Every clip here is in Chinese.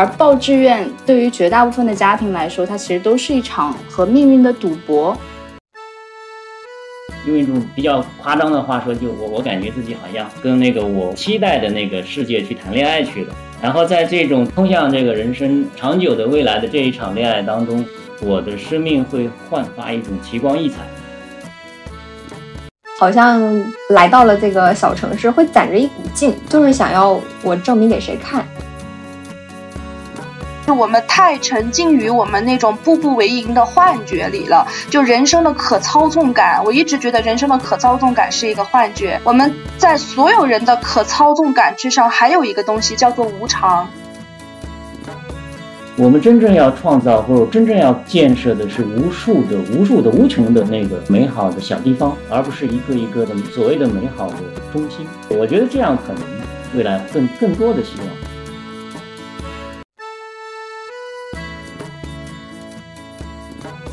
而报志愿对于绝大部分的家庭来说，它其实都是一场和命运的赌博。用一种比较夸张的话说，就我我感觉自己好像跟那个我期待的那个世界去谈恋爱去了。然后在这种通向这个人生长久的未来的这一场恋爱当中，我的生命会焕发一种奇光异彩。好像来到了这个小城市，会攒着一股劲，就是想要我证明给谁看。我们太沉浸于我们那种步步为营的幻觉里了，就人生的可操纵感。我一直觉得人生的可操纵感是一个幻觉。我们在所有人的可操纵感之上，还有一个东西叫做无常。我们真正要创造或者真正要建设的是无数的、无数的、无穷的那个美好的小地方，而不是一个一个的所谓的美好的中心。我觉得这样可能未来更更多的希望。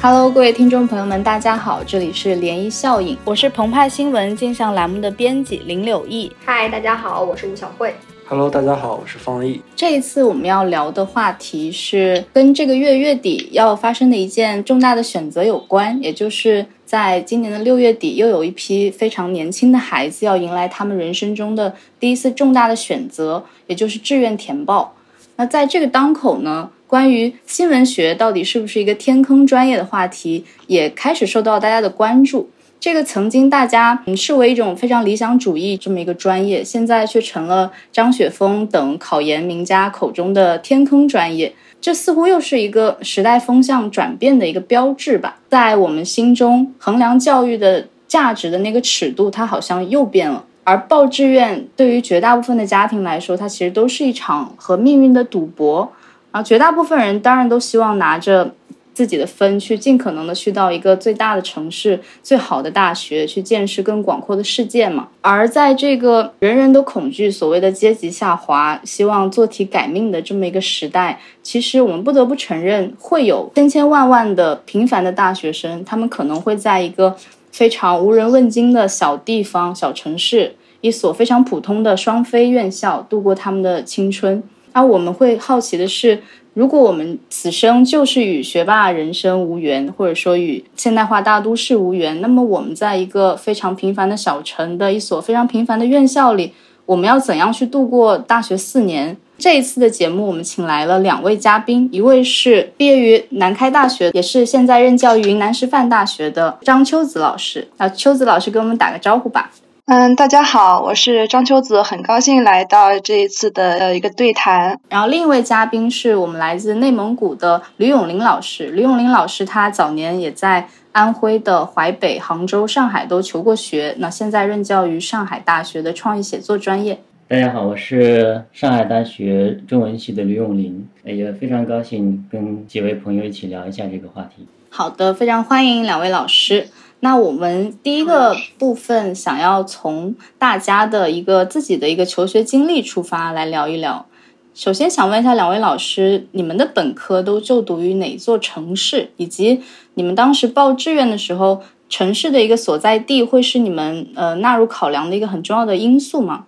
Hello，各位听众朋友们，大家好，这里是涟漪效应，我是澎湃新闻镜像栏目的编辑林柳毅。嗨，大家好，我是吴小慧。Hello，大家好，我是方毅。这一次我们要聊的话题是跟这个月月底要发生的一件重大的选择有关，也就是在今年的六月底，又有一批非常年轻的孩子要迎来他们人生中的第一次重大的选择，也就是志愿填报。那在这个当口呢？关于新闻学到底是不是一个天坑专业的话题，也开始受到大家的关注。这个曾经大家视为一种非常理想主义这么一个专业，现在却成了张雪峰等考研名家口中的天坑专业。这似乎又是一个时代风向转变的一个标志吧。在我们心中衡量教育的价值的那个尺度，它好像又变了。而报志愿对于绝大部分的家庭来说，它其实都是一场和命运的赌博。然后绝大部分人当然都希望拿着自己的分去尽可能的去到一个最大的城市、最好的大学去见识更广阔的世界嘛。而在这个人人都恐惧所谓的阶级下滑、希望做题改命的这么一个时代，其实我们不得不承认，会有千千万万的平凡的大学生，他们可能会在一个非常无人问津的小地方、小城市，一所非常普通的双非院校度过他们的青春。而我们会好奇的是，如果我们此生就是与学霸人生无缘，或者说与现代化大都市无缘，那么我们在一个非常平凡的小城的一所非常平凡的院校里，我们要怎样去度过大学四年？这一次的节目，我们请来了两位嘉宾，一位是毕业于南开大学，也是现在任教于云南师范大学的张秋子老师。那秋子老师跟我们打个招呼吧。嗯，大家好，我是张秋子，很高兴来到这一次的呃一个对谈。然后另一位嘉宾是我们来自内蒙古的吕永林老师。吕永林老师他早年也在安徽的淮北、杭州、上海都求过学，那现在任教于上海大学的创意写作专业。大家好，我是上海大学中文系的吕永林，也非常高兴跟几位朋友一起聊一下这个话题。好的，非常欢迎两位老师。那我们第一个部分想要从大家的一个自己的一个求学经历出发来聊一聊。首先想问一下两位老师，你们的本科都就读于哪座城市？以及你们当时报志愿的时候，城市的一个所在地会是你们呃纳入考量的一个很重要的因素吗？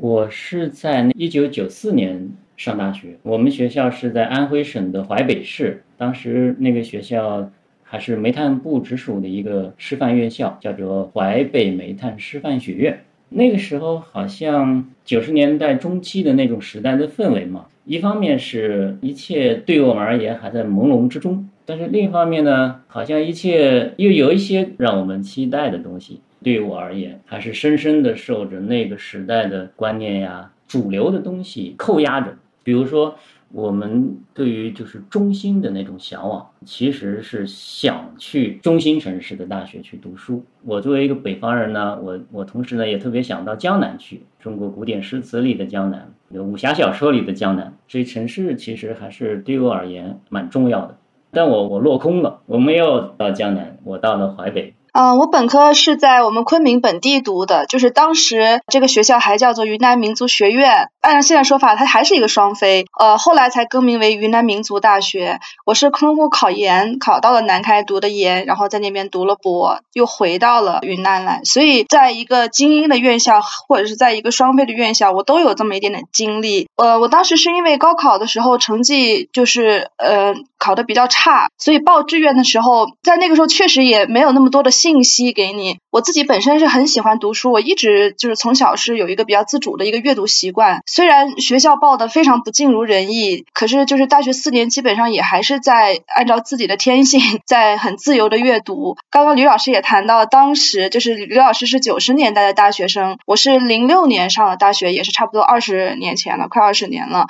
我是在一九九四年上大学，我们学校是在安徽省的淮北市，当时那个学校。还是煤炭部直属的一个师范院校，叫做淮北煤炭师范学院。那个时候好像九十年代中期的那种时代的氛围嘛，一方面是一切对我们而言还在朦胧之中，但是另一方面呢，好像一切又有一些让我们期待的东西。对于我而言，还是深深的受着那个时代的观念呀、主流的东西扣押着，比如说。我们对于就是中心的那种向往，其实是想去中心城市的大学去读书。我作为一个北方人呢，我我同时呢也特别想到江南去，中国古典诗词里的江南，武侠小说里的江南。所以城市其实还是对我而言蛮重要的。但我我落空了，我没有到江南，我到了淮北。嗯，我本科是在我们昆明本地读的，就是当时这个学校还叫做云南民族学院。按照现在说法，它还是一个双非。呃，后来才更名为云南民族大学。我是通过考研考到了南开读的研，然后在那边读了博，又回到了云南来。所以，在一个精英的院校，或者是在一个双非的院校，我都有这么一点点经历。呃，我当时是因为高考的时候成绩就是呃考的比较差，所以报志愿的时候，在那个时候确实也没有那么多的信息给你。我自己本身是很喜欢读书，我一直就是从小是有一个比较自主的一个阅读习惯。虽然学校报的非常不尽如人意，可是就是大学四年基本上也还是在按照自己的天性，在很自由的阅读。刚刚吕老师也谈到，当时就是吕老师是九十年代的大学生，我是零六年上的大学，也是差不多二十年前了，快二十年了。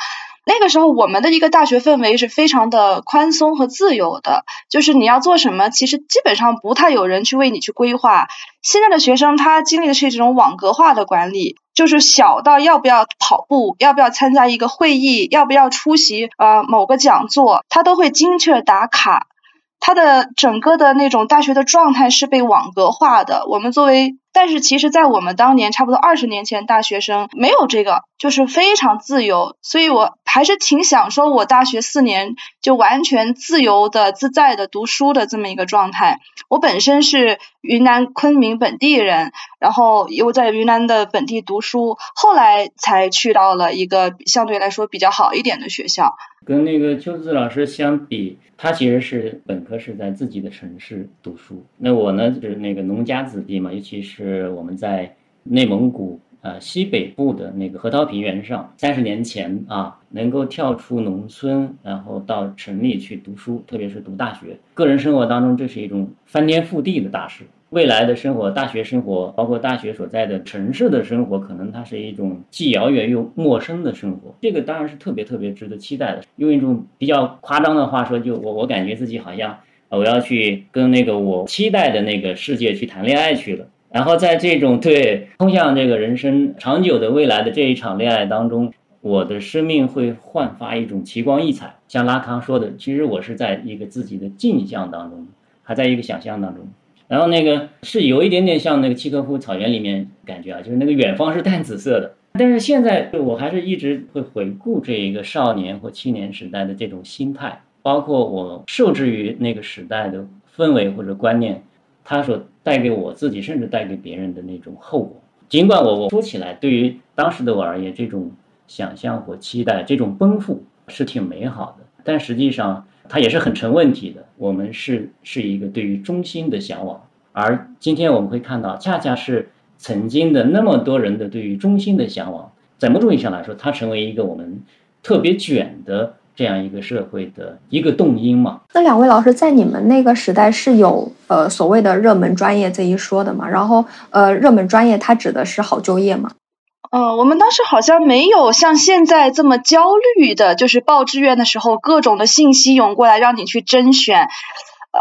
那个时候，我们的一个大学氛围是非常的宽松和自由的，就是你要做什么，其实基本上不太有人去为你去规划。现在的学生他经历的是这种网格化的管理，就是小到要不要跑步，要不要参加一个会议，要不要出席呃某个讲座，他都会精确打卡。他的整个的那种大学的状态是被网格化的。我们作为，但是其实，在我们当年差不多二十年前，大学生没有这个，就是非常自由。所以我还是挺享受我大学四年就完全自由的、自在的读书的这么一个状态。我本身是云南昆明本地人，然后又在云南的本地读书，后来才去到了一个相对来说比较好一点的学校。跟那个秋子老师相比，他其实是本科是在自己的城市读书。那我呢是那个农家子弟嘛，尤其是是我们在内蒙古呃西北部的那个河套平原上，三十年前啊，能够跳出农村，然后到城里去读书，特别是读大学，个人生活当中这是一种翻天覆地的大事。未来的生活，大学生活，包括大学所在的城市的生活，可能它是一种既遥远又陌生的生活。这个当然是特别特别值得期待的。用一种比较夸张的话说，就我我感觉自己好像我要去跟那个我期待的那个世界去谈恋爱去了。然后在这种对通向这个人生长久的未来的这一场恋爱当中，我的生命会焕发一种奇光异彩。像拉康说的，其实我是在一个自己的镜像当中，还在一个想象当中。然后那个是有一点点像那个契诃夫草原里面感觉啊，就是那个远方是淡紫色的。但是现在我还是一直会回顾这一个少年或青年时代的这种心态，包括我受制于那个时代的氛围或者观念，它所带给我自己甚至带给别人的那种后果。尽管我我说起来，对于当时的我而言，这种想象或期待，这种奔赴是挺美好的，但实际上。它也是很成问题的。我们是是一个对于中心的向往，而今天我们会看到，恰恰是曾经的那么多人的对于中心的向往，在某种意义上来说，它成为一个我们特别卷的这样一个社会的一个动因嘛。那两位老师在你们那个时代是有呃所谓的热门专业这一说的嘛？然后呃，热门专业它指的是好就业吗？嗯，我们当时好像没有像现在这么焦虑的，就是报志愿的时候，各种的信息涌过来让你去甄选。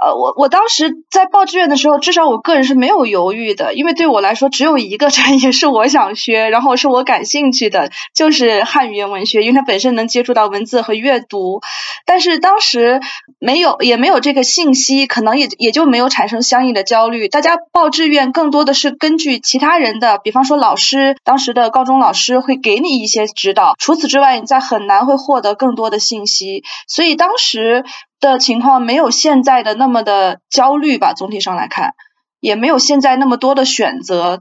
呃，我我当时在报志愿的时候，至少我个人是没有犹豫的，因为对我来说，只有一个专业是我想学，然后是我感兴趣的，就是汉语言文学，因为它本身能接触到文字和阅读。但是当时没有，也没有这个信息，可能也也就没有产生相应的焦虑。大家报志愿更多的是根据其他人的，比方说老师，当时的高中老师会给你一些指导，除此之外，你在很难会获得更多的信息。所以当时。的情况没有现在的那么的焦虑吧，总体上来看，也没有现在那么多的选择。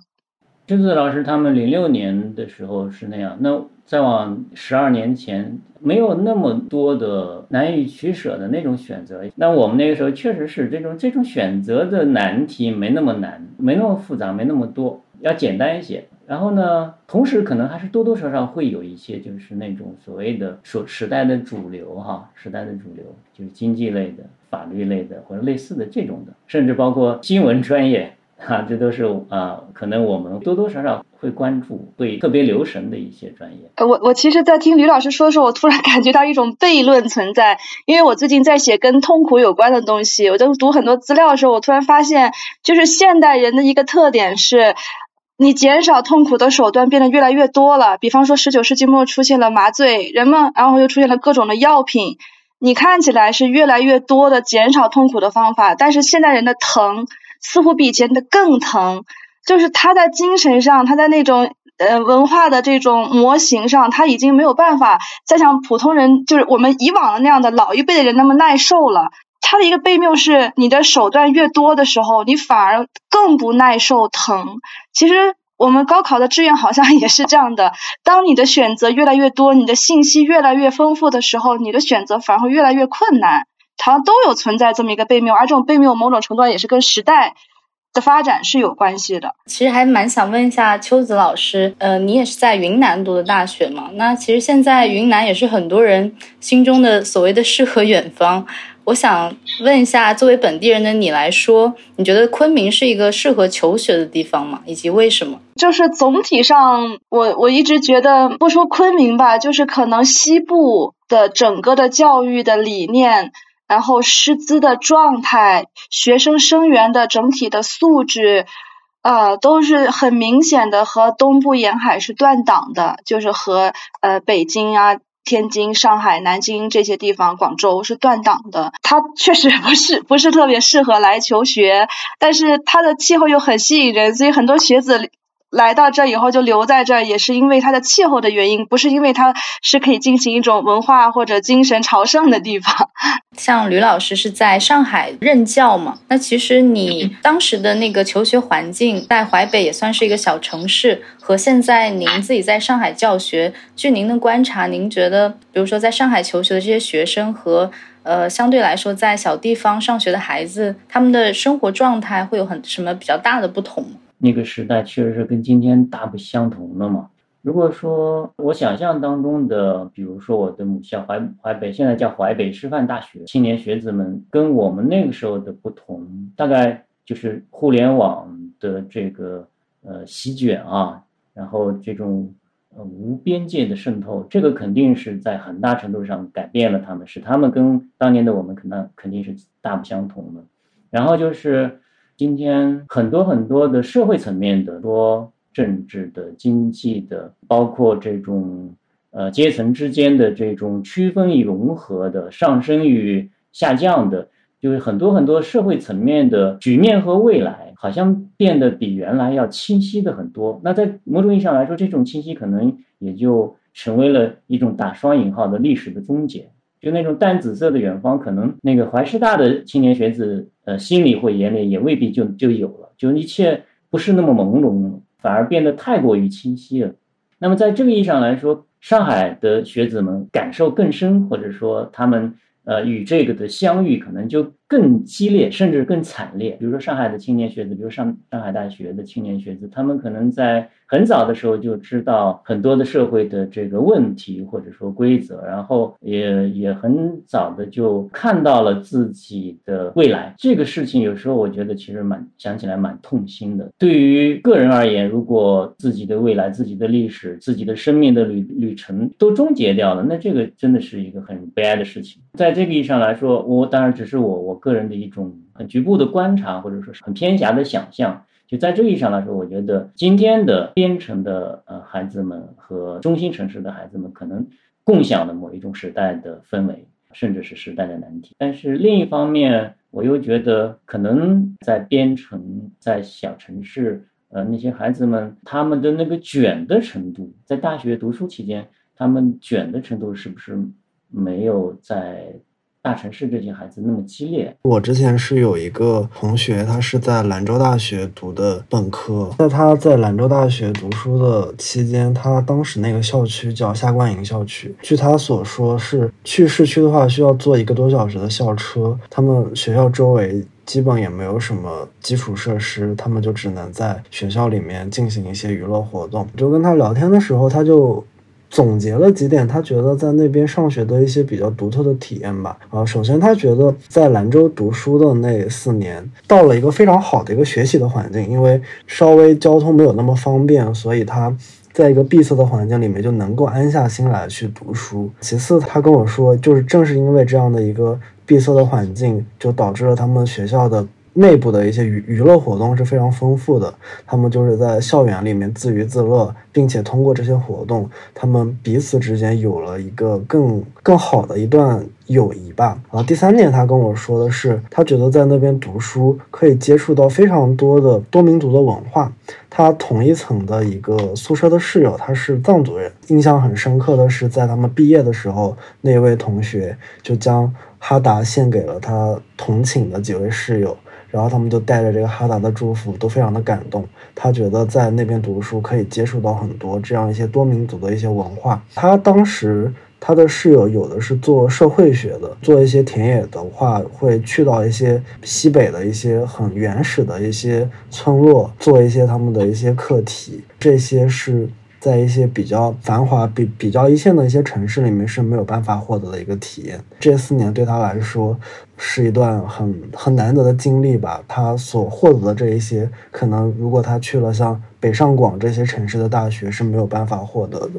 君子老师他们零六年的时候是那样，那再往十二年前，没有那么多的难以取舍的那种选择。那我们那个时候确实是这种这种选择的难题没那么难，没那么复杂，没那么多，要简单一些。然后呢，同时可能还是多多少少会有一些，就是那种所谓的所时代的主流哈，时代的主流就是经济类的、法律类的或者类似的这种的，甚至包括新闻专业哈，这都是啊，可能我们多多少少会关注、会特别留神的一些专业。呃我我其实，在听吕老师说的时候，我突然感觉到一种悖论存在，因为我最近在写跟痛苦有关的东西，我在读很多资料的时候，我突然发现，就是现代人的一个特点是。你减少痛苦的手段变得越来越多了，比方说十九世纪末出现了麻醉，人们然后又出现了各种的药品，你看起来是越来越多的减少痛苦的方法，但是现代人的疼似乎比以前的更疼，就是他在精神上，他在那种呃文化的这种模型上，他已经没有办法再像普通人，就是我们以往的那样的老一辈的人那么耐受了。它的一个悖谬是，你的手段越多的时候，你反而更不耐受疼。其实我们高考的志愿好像也是这样的，当你的选择越来越多，你的信息越来越丰富的时候，你的选择反而会越来越困难。好像都有存在这么一个悖谬，而这种悖谬某种程度上也是跟时代的发展是有关系的。其实还蛮想问一下秋子老师，呃，你也是在云南读的大学嘛？那其实现在云南也是很多人心中的所谓的诗和远方。我想问一下，作为本地人的你来说，你觉得昆明是一个适合求学的地方吗？以及为什么？就是总体上，我我一直觉得，不说昆明吧，就是可能西部的整个的教育的理念。然后师资的状态，学生生源的整体的素质，呃，都是很明显的和东部沿海是断档的，就是和呃北京啊、天津、上海、南京这些地方、广州是断档的。它确实不是不是特别适合来求学，但是它的气候又很吸引人，所以很多学子。来到这以后就留在这儿，也是因为它的气候的原因，不是因为它是可以进行一种文化或者精神朝圣的地方。像吕老师是在上海任教嘛？那其实你当时的那个求学环境在淮北也算是一个小城市，和现在您自己在上海教学，据您的观察，您觉得，比如说在上海求学的这些学生和呃相对来说在小地方上学的孩子，他们的生活状态会有很什么比较大的不同吗？那个时代确实是跟今天大不相同的嘛。如果说我想象当中的，比如说我的母校淮淮北，现在叫淮北师范大学，青年学子们跟我们那个时候的不同，大概就是互联网的这个呃席卷啊，然后这种呃无边界的渗透，这个肯定是在很大程度上改变了他们，使他们跟当年的我们可能肯定是大不相同的。然后就是。今天很多很多的社会层面的，多政治的、经济的，包括这种呃阶层之间的这种区分与融合的、上升与下降的，就是很多很多社会层面的局面和未来，好像变得比原来要清晰的很多。那在某种意义上来说，这种清晰可能也就成为了一种打双引号的历史的终结。就那种淡紫色的远方，可能那个怀师大的青年学子，呃，心里或眼里也未必就就有了，就一切不是那么朦胧，反而变得太过于清晰了。那么在这个意义上来说，上海的学子们感受更深，或者说他们。呃，与这个的相遇可能就更激烈，甚至更惨烈。比如说上海的青年学子，比如上上海大学的青年学子，他们可能在很早的时候就知道很多的社会的这个问题或者说规则，然后也也很早的就看到了自己的未来。这个事情有时候我觉得其实蛮想起来蛮痛心的。对于个人而言，如果自己的未来、自己的历史、自己的生命的旅旅程都终结掉了，那这个真的是一个很悲哀的事情。在这个意义上来说，我当然只是我我个人的一种很局部的观察，或者说是很偏狭的想象。就在这意义上来说，我觉得今天的边城的呃孩子们和中心城市的孩子们可能共享的某一种时代的氛围，甚至是时代的难题。但是另一方面，我又觉得可能在边城、在小城市，呃那些孩子们他们的那个卷的程度，在大学读书期间，他们卷的程度是不是？没有在大城市这些孩子那么激烈。我之前是有一个同学，他是在兰州大学读的本科，在他在兰州大学读书的期间，他当时那个校区叫下关营校区。据他所说，是去市区的话需要坐一个多小时的校车。他们学校周围基本也没有什么基础设施，他们就只能在学校里面进行一些娱乐活动。就跟他聊天的时候，他就。总结了几点，他觉得在那边上学的一些比较独特的体验吧。啊，首先他觉得在兰州读书的那四年，到了一个非常好的一个学习的环境，因为稍微交通没有那么方便，所以他在一个闭塞的环境里面就能够安下心来去读书。其次，他跟我说，就是正是因为这样的一个闭塞的环境，就导致了他们学校的内部的一些娱娱乐活动是非常丰富的。他们就是在校园里面自娱自乐，并且通过这些活动，他们彼此之间有了一个更更好的一段友谊吧。然后第三点，他跟我说的是，他觉得在那边读书可以接触到非常多的多民族的文化。他同一层的一个宿舍的室友，他是藏族人。印象很深刻的是，在他们毕业的时候，那位同学就将哈达献给了他同寝的几位室友，然后他们就带着这个哈达的祝福，都非常的感动。他觉得在那边读书可以接触到很多这样一些多民族的一些文化。他当时。他的室友有的是做社会学的，做一些田野的话，会去到一些西北的一些很原始的一些村落，做一些他们的一些课题。这些是在一些比较繁华、比比较一线的一些城市里面是没有办法获得的一个体验。这四年对他来说是一段很很难得的经历吧。他所获得的这一些，可能如果他去了像北上广这些城市的大学是没有办法获得的。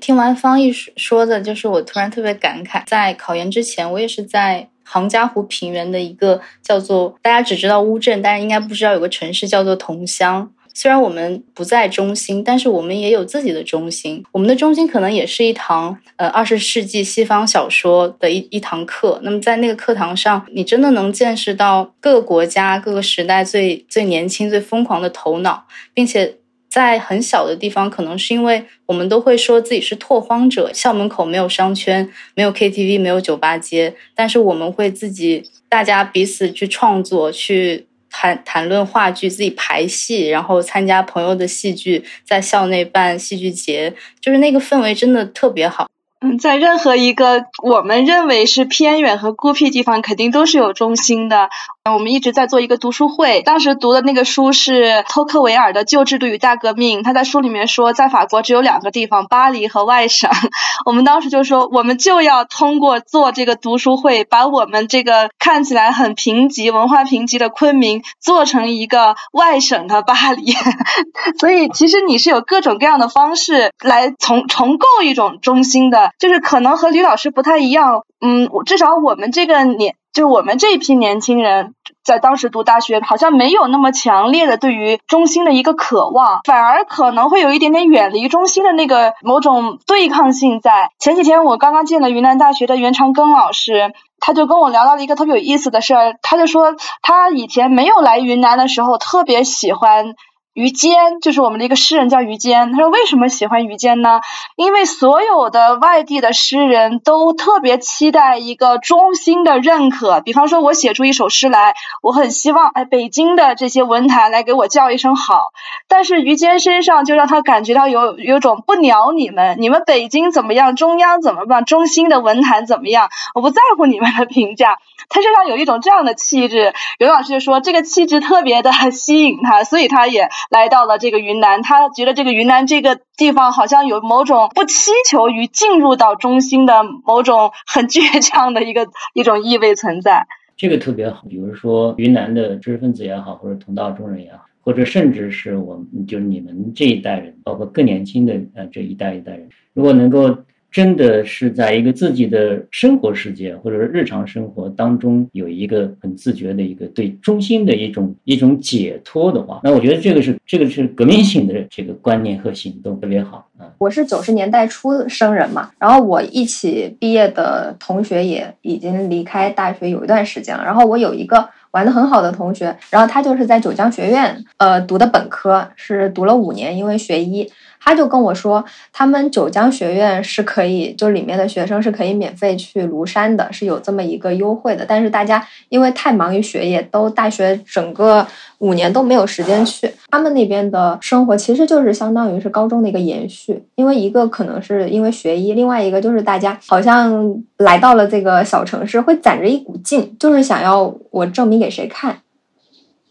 听完方毅说的，就是我突然特别感慨，在考研之前，我也是在杭嘉湖平原的一个叫做大家只知道乌镇，但是应该不知道有个城市叫做桐乡。虽然我们不在中心，但是我们也有自己的中心。我们的中心可能也是一堂呃二十世纪西方小说的一一堂课。那么在那个课堂上，你真的能见识到各个国家、各个时代最最年轻、最疯狂的头脑，并且。在很小的地方，可能是因为我们都会说自己是拓荒者，校门口没有商圈，没有 KTV，没有酒吧街，但是我们会自己，大家彼此去创作，去谈谈论话剧，自己排戏，然后参加朋友的戏剧，在校内办戏剧节，就是那个氛围真的特别好。嗯，在任何一个我们认为是偏远和孤僻地方，肯定都是有中心的。我们一直在做一个读书会，当时读的那个书是托克维尔的《旧制度与大革命》。他在书里面说，在法国只有两个地方，巴黎和外省。我们当时就说，我们就要通过做这个读书会，把我们这个看起来很贫瘠、文化贫瘠的昆明，做成一个外省的巴黎。所以，其实你是有各种各样的方式来重重构一种中心的，就是可能和吕老师不太一样。嗯，至少我们这个年。就我们这一批年轻人，在当时读大学，好像没有那么强烈的对于中心的一个渴望，反而可能会有一点点远离中心的那个某种对抗性在。前几天我刚刚见了云南大学的袁长庚老师，他就跟我聊到了一个特别有意思的事儿，他就说他以前没有来云南的时候，特别喜欢。于坚就是我们的一个诗人，叫于坚。他说：“为什么喜欢于坚呢？因为所有的外地的诗人都特别期待一个中心的认可。比方说，我写出一首诗来，我很希望哎，北京的这些文坛来给我叫一声好。但是于坚身上就让他感觉到有有种不鸟你们，你们北京怎么样，中央怎么办，中心的文坛怎么样，我不在乎你们的评价。他身上有一种这样的气质。刘老师就说，这个气质特别的吸引他，所以他也。”来到了这个云南，他觉得这个云南这个地方好像有某种不祈求于进入到中心的某种很倔强的一个一种意味存在。这个特别好，比如说云南的知识分子也好，或者同道中人也好，或者甚至是我们就是你们这一代人，包括更年轻的呃这一代一代人，如果能够。真的是在一个自己的生活世界或者是日常生活当中有一个很自觉的一个对中心的一种一种解脱的话，那我觉得这个是这个是革命性的这个观念和行动特别好啊。我是九十年代初生人嘛，然后我一起毕业的同学也已经离开大学有一段时间了，然后我有一个玩的很好的同学，然后他就是在九江学院呃读的本科，是读了五年，因为学医。他就跟我说，他们九江学院是可以，就里面的学生是可以免费去庐山的，是有这么一个优惠的。但是大家因为太忙于学业，都大学整个五年都没有时间去。他们那边的生活其实就是相当于是高中的一个延续，因为一个可能是因为学医，另外一个就是大家好像来到了这个小城市，会攒着一股劲，就是想要我证明给谁看，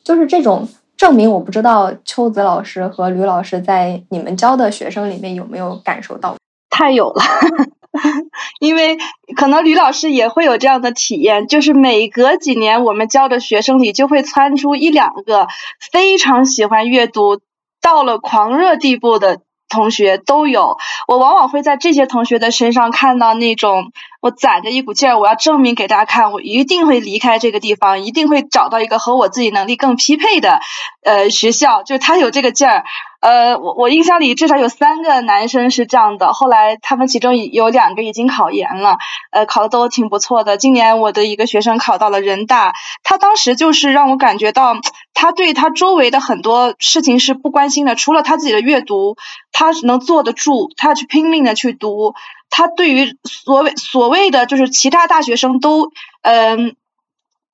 就是这种。证明我不知道秋子老师和吕老师在你们教的学生里面有没有感受到？太有了，因为可能吕老师也会有这样的体验，就是每隔几年我们教的学生里就会窜出一两个非常喜欢阅读到了狂热地步的同学都有。我往往会在这些同学的身上看到那种我攒着一股劲儿，我要证明给大家看，我一定会离开这个地方，一定会找到一个和我自己能力更匹配的呃学校，就是他有这个劲儿。呃，我我印象里至少有三个男生是这样的，后来他们其中有两个已经考研了，呃，考的都挺不错的。今年我的一个学生考到了人大，他当时就是让我感觉到，他对他周围的很多事情是不关心的，除了他自己的阅读，他能坐得住，他去拼命的去读，他对于所谓所谓的就是其他大学生都，嗯。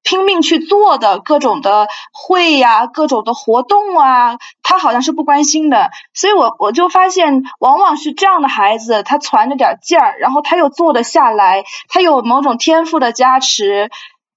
拼命去做的各种的会呀，各种的活动啊，他好像是不关心的，所以我我就发现，往往是这样的孩子，他攒着点劲儿，然后他又做得下来，他有某种天赋的加持，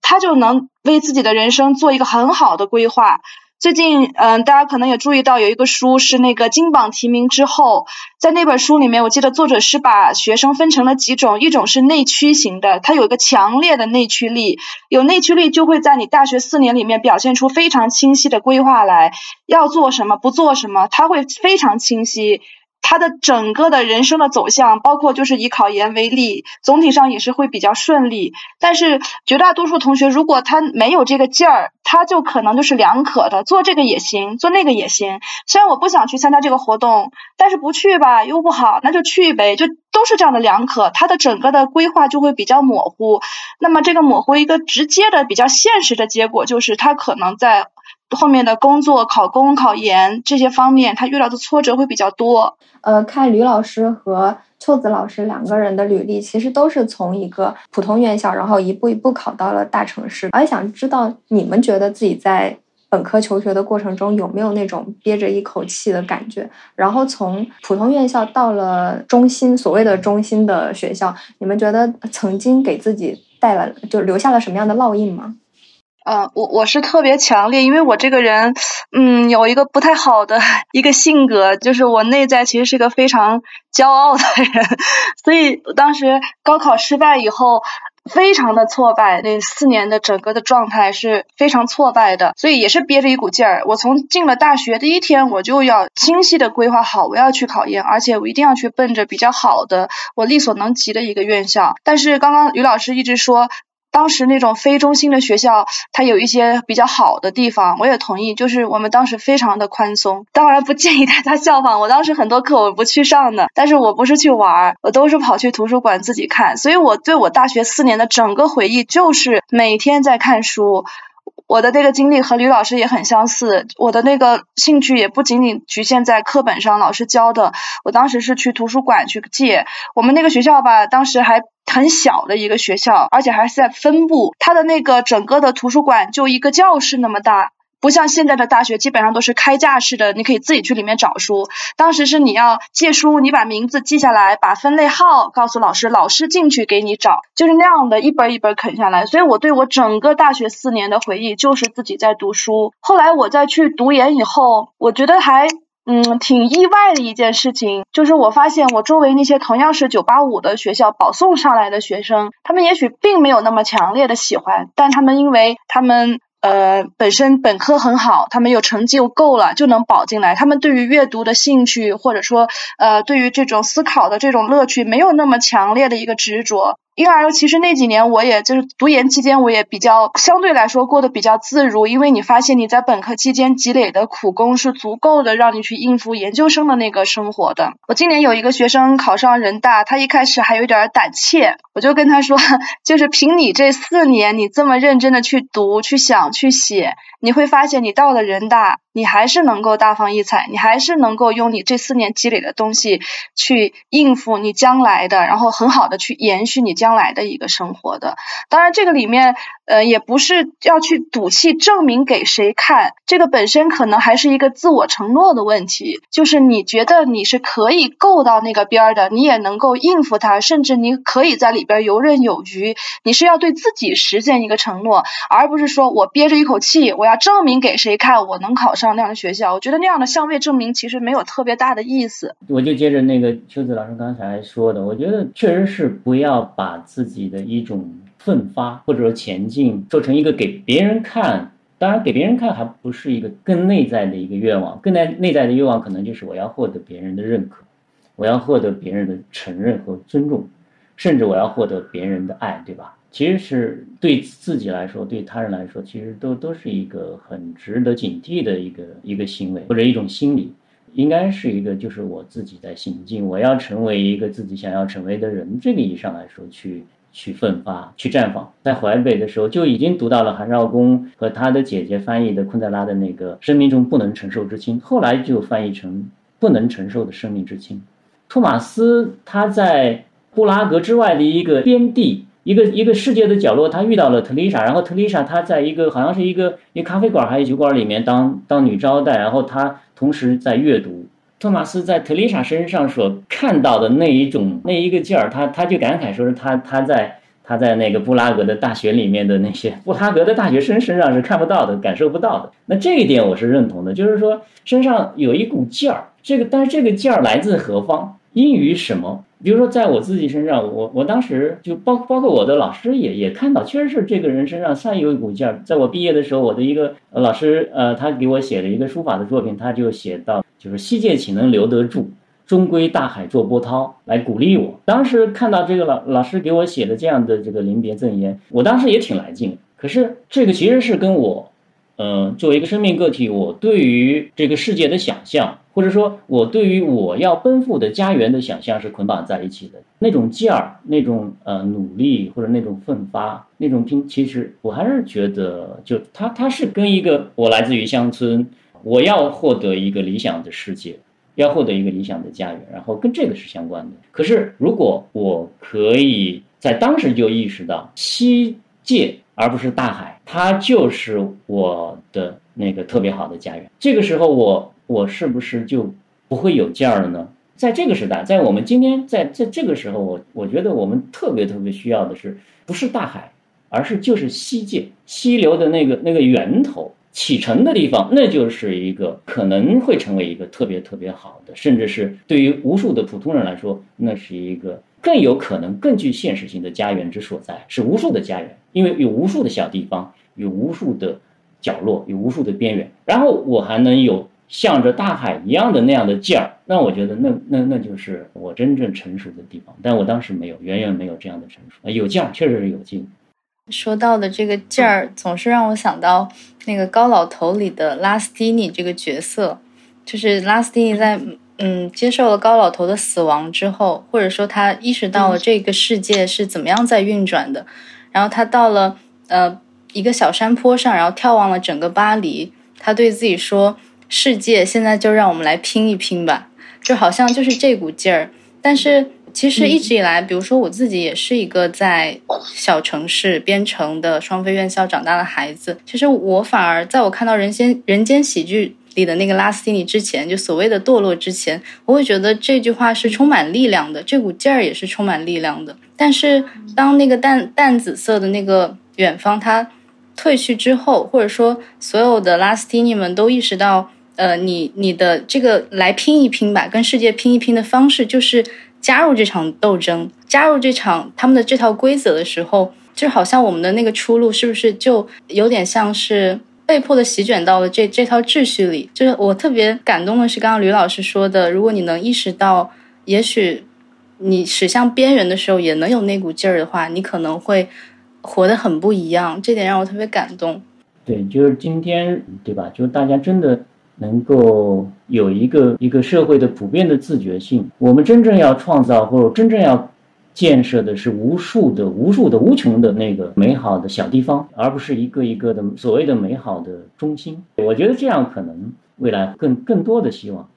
他就能为自己的人生做一个很好的规划。最近，嗯，大家可能也注意到有一个书是那个金榜题名之后，在那本书里面，我记得作者是把学生分成了几种，一种是内驱型的，他有一个强烈的内驱力，有内驱力就会在你大学四年里面表现出非常清晰的规划来，要做什么，不做什么，他会非常清晰。他的整个的人生的走向，包括就是以考研为例，总体上也是会比较顺利。但是绝大多数同学，如果他没有这个劲儿，他就可能就是两可的，做这个也行，做那个也行。虽然我不想去参加这个活动，但是不去吧又不好，那就去呗，就都是这样的两可。他的整个的规划就会比较模糊。那么这个模糊一个直接的比较现实的结果，就是他可能在。后面的工作、考公、考研这些方面，他遇到的挫折会比较多。呃，看吕老师和秋子老师两个人的履历，其实都是从一个普通院校，然后一步一步考到了大城市。我也想知道，你们觉得自己在本科求学的过程中有没有那种憋着一口气的感觉？然后从普通院校到了中心，所谓的中心的学校，你们觉得曾经给自己带来就留下了什么样的烙印吗？嗯，我我是特别强烈，因为我这个人，嗯，有一个不太好的一个性格，就是我内在其实是一个非常骄傲的人，所以当时高考失败以后，非常的挫败，那四年的整个的状态是非常挫败的，所以也是憋着一股劲儿。我从进了大学第一天，我就要清晰的规划好，我要去考研，而且我一定要去奔着比较好的，我力所能及的一个院校。但是刚刚于老师一直说。当时那种非中心的学校，它有一些比较好的地方，我也同意。就是我们当时非常的宽松，当然不建议大家效仿。我当时很多课我不去上的，但是我不是去玩，我都是跑去图书馆自己看。所以我对我大学四年的整个回忆，就是每天在看书。我的那个经历和吕老师也很相似，我的那个兴趣也不仅仅局限在课本上老师教的，我当时是去图书馆去借。我们那个学校吧，当时还很小的一个学校，而且还是在分部，它的那个整个的图书馆就一个教室那么大。不像现在的大学，基本上都是开架式的，你可以自己去里面找书。当时是你要借书，你把名字记下来，把分类号告诉老师，老师进去给你找，就是那样的一本一本啃下来。所以我对我整个大学四年的回忆，就是自己在读书。后来我再去读研以后，我觉得还嗯挺意外的一件事情，就是我发现我周围那些同样是九八五的学校保送上来的学生，他们也许并没有那么强烈的喜欢，但他们因为他们。呃，本身本科很好，他们有成绩就够了，就能保进来。他们对于阅读的兴趣，或者说呃，对于这种思考的这种乐趣，没有那么强烈的一个执着。因而，其实那几年我也就是读研期间，我也比较相对来说过得比较自如，因为你发现你在本科期间积累的苦功是足够的，让你去应付研究生的那个生活的。我今年有一个学生考上人大，他一开始还有点胆怯，我就跟他说，就是凭你这四年，你这么认真的去读、去想、去写，你会发现你到了人大。你还是能够大放异彩，你还是能够用你这四年积累的东西去应付你将来的，然后很好的去延续你将来的一个生活的。当然，这个里面呃也不是要去赌气证明给谁看，这个本身可能还是一个自我承诺的问题，就是你觉得你是可以够到那个边儿的，你也能够应付它，甚至你可以在里边游刃有余。你是要对自己实现一个承诺，而不是说我憋着一口气，我要证明给谁看我能考。上那样的学校，我觉得那样的相位证明其实没有特别大的意思。我就接着那个秋子老师刚才说的，我觉得确实是不要把自己的一种奋发或者说前进做成一个给别人看。当然，给别人看还不是一个更内在的一个愿望，更内内在的愿望可能就是我要获得别人的认可。我要获得别人的承认和尊重，甚至我要获得别人的爱，对吧？其实是对自己来说，对他人来说，其实都都是一个很值得警惕的一个一个行为或者一种心理，应该是一个就是我自己在行进，我要成为一个自己想要成为的人，这个意义上来说去去奋发去绽放。在淮北的时候就已经读到了韩少功和他的姐姐翻译的昆德拉的那个《生命中不能承受之轻》，后来就翻译成《不能承受的生命之轻》。托马斯他在布拉格之外的一个边地。一个一个世界的角落，他遇到了特丽莎，然后特丽莎她在一个好像是一个一咖啡馆还是酒馆里面当当女招待，然后他同时在阅读。托马斯在特丽莎身上所看到的那一种那一个劲儿，他他就感慨说是他他在他在那个布拉格的大学里面的那些布拉格的大学生身上是看不到的，感受不到的。那这一点我是认同的，就是说身上有一股劲儿，这个但是这个劲儿来自何方，因于什么？比如说，在我自己身上，我我当时就包包括我的老师也也看到，确实是这个人身上算有一股劲儿。在我毕业的时候，我的一个老师，呃，他给我写了一个书法的作品，他就写到，就是西界岂能留得住，终归大海作波涛，来鼓励我。当时看到这个老老师给我写的这样的这个临别赠言，我当时也挺来劲。可是这个其实是跟我，呃，作为一个生命个体，我对于这个世界的想象。或者说，我对于我要奔赴的家园的想象是捆绑在一起的，那种劲儿，那种呃努力或者那种奋发，那种拼，其实我还是觉得，就他他是跟一个我来自于乡村，我要获得一个理想的世界，要获得一个理想的家园，然后跟这个是相关的。可是如果我可以在当时就意识到西界而不是大海，它就是我的那个特别好的家园，这个时候我。我是不是就不会有劲儿了呢？在这个时代，在我们今天，在在这个时候，我我觉得我们特别特别需要的是，不是大海，而是就是溪界溪流的那个那个源头启程的地方，那就是一个可能会成为一个特别特别好的，甚至是对于无数的普通人来说，那是一个更有可能、更具现实性的家园之所在，是无数的家园，因为有无数的小地方，有无数的角落，有无数的边缘，然后我还能有。向着大海一样的那样的劲儿，那我觉得那那那就是我真正成熟的地方。但我当时没有，远远没有这样的成熟。有劲儿，确实是有劲。说到的这个劲儿，总是让我想到那个高老头里的拉斯蒂尼这个角色，就是拉斯蒂尼在嗯接受了高老头的死亡之后，或者说他意识到了这个世界是怎么样在运转的，然后他到了呃一个小山坡上，然后眺望了整个巴黎，他对自己说。世界现在就让我们来拼一拼吧，就好像就是这股劲儿。但是其实一直以来，比如说我自己也是一个在小城市边城的双非院校长大的孩子。其实我反而在我看到《人间人间喜剧》里的那个拉斯蒂尼之前，就所谓的堕落之前，我会觉得这句话是充满力量的，这股劲儿也是充满力量的。但是当那个淡淡紫色的那个远方它褪去之后，或者说所有的拉斯蒂尼们都意识到。呃，你你的这个来拼一拼吧，跟世界拼一拼的方式，就是加入这场斗争，加入这场他们的这套规则的时候，就好像我们的那个出路，是不是就有点像是被迫的席卷到了这这套秩序里？就是我特别感动的是，刚刚吕老师说的，如果你能意识到，也许你驶向边缘的时候也能有那股劲儿的话，你可能会活得很不一样。这点让我特别感动。对，就是今天，对吧？就是大家真的。能够有一个一个社会的普遍的自觉性，我们真正要创造或者真正要建设的是无数的、无数的、无穷的那个美好的小地方，而不是一个一个的所谓的美好的中心。我觉得这样可能未来更更多的希望。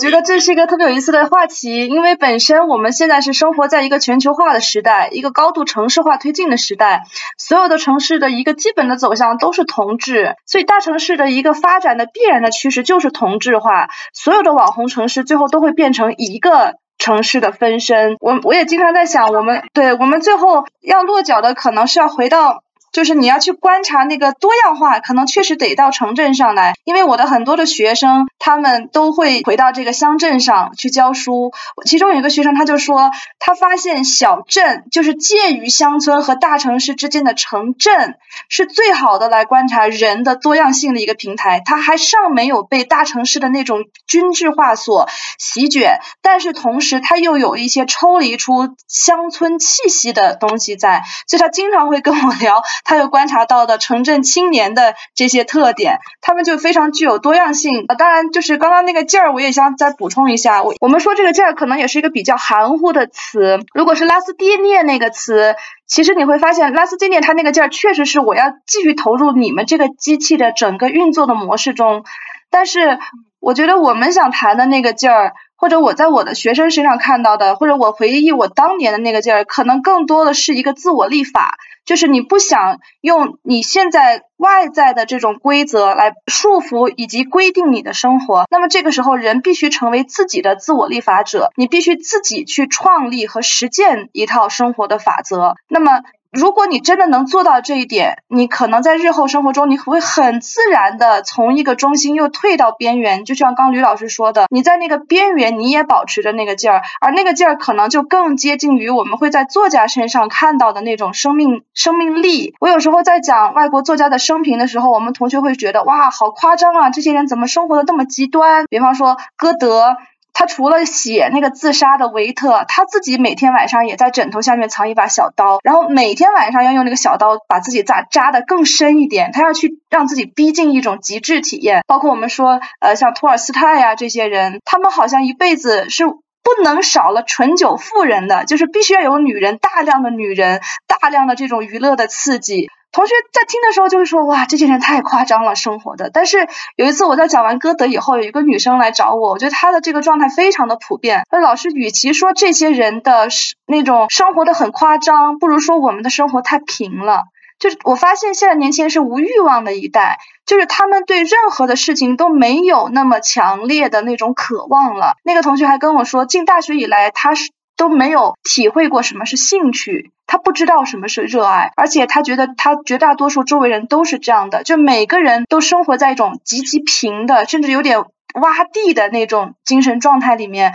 我觉得这是一个特别有意思的话题，因为本身我们现在是生活在一个全球化的时代，一个高度城市化推进的时代，所有的城市的一个基本的走向都是同质，所以大城市的一个发展的必然的趋势就是同质化，所有的网红城市最后都会变成一个城市的分身。我我也经常在想，我们对我们最后要落脚的可能是要回到。就是你要去观察那个多样化，可能确实得到城镇上来，因为我的很多的学生，他们都会回到这个乡镇上去教书。其中有一个学生他就说，他发现小镇就是介于乡村和大城市之间的城镇，是最好的来观察人的多样性的一个平台。他还尚没有被大城市的那种均质化所席卷，但是同时他又有一些抽离出乡村气息的东西在，所以他经常会跟我聊。他又观察到的城镇青年的这些特点，他们就非常具有多样性。当然，就是刚刚那个劲儿，我也想再补充一下。我我们说这个劲儿可能也是一个比较含糊的词。如果是拉斯蒂涅那个词，其实你会发现拉斯蒂涅他那个劲儿确实是我要继续投入你们这个机器的整个运作的模式中。但是我觉得我们想谈的那个劲儿，或者我在我的学生身上看到的，或者我回忆我当年的那个劲儿，可能更多的是一个自我立法。就是你不想用你现在外在的这种规则来束缚以及规定你的生活，那么这个时候人必须成为自己的自我立法者，你必须自己去创立和实践一套生活的法则。那么。如果你真的能做到这一点，你可能在日后生活中，你会很自然的从一个中心又退到边缘。就像刚吕老师说的，你在那个边缘，你也保持着那个劲儿，而那个劲儿可能就更接近于我们会在作家身上看到的那种生命生命力。我有时候在讲外国作家的生平的时候，我们同学会觉得哇，好夸张啊，这些人怎么生活的那么极端？比方说歌德。他除了写那个自杀的维特，他自己每天晚上也在枕头下面藏一把小刀，然后每天晚上要用那个小刀把自己扎扎的更深一点，他要去让自己逼近一种极致体验。包括我们说，呃，像托尔斯泰呀这些人，他们好像一辈子是不能少了纯酒妇人的，就是必须要有女人，大量的女人，大量的这种娱乐的刺激。同学在听的时候就会说哇，这些人太夸张了，生活的。但是有一次我在讲完歌德以后，有一个女生来找我，我觉得她的这个状态非常的普遍。那老师，与其说这些人的那种生活的很夸张，不如说我们的生活太平了。就是我发现现在年轻人是无欲望的一代，就是他们对任何的事情都没有那么强烈的那种渴望了。那个同学还跟我说，进大学以来他是。都没有体会过什么是兴趣，他不知道什么是热爱，而且他觉得他绝大多数周围人都是这样的，就每个人都生活在一种极其平的，甚至有点洼地的那种精神状态里面。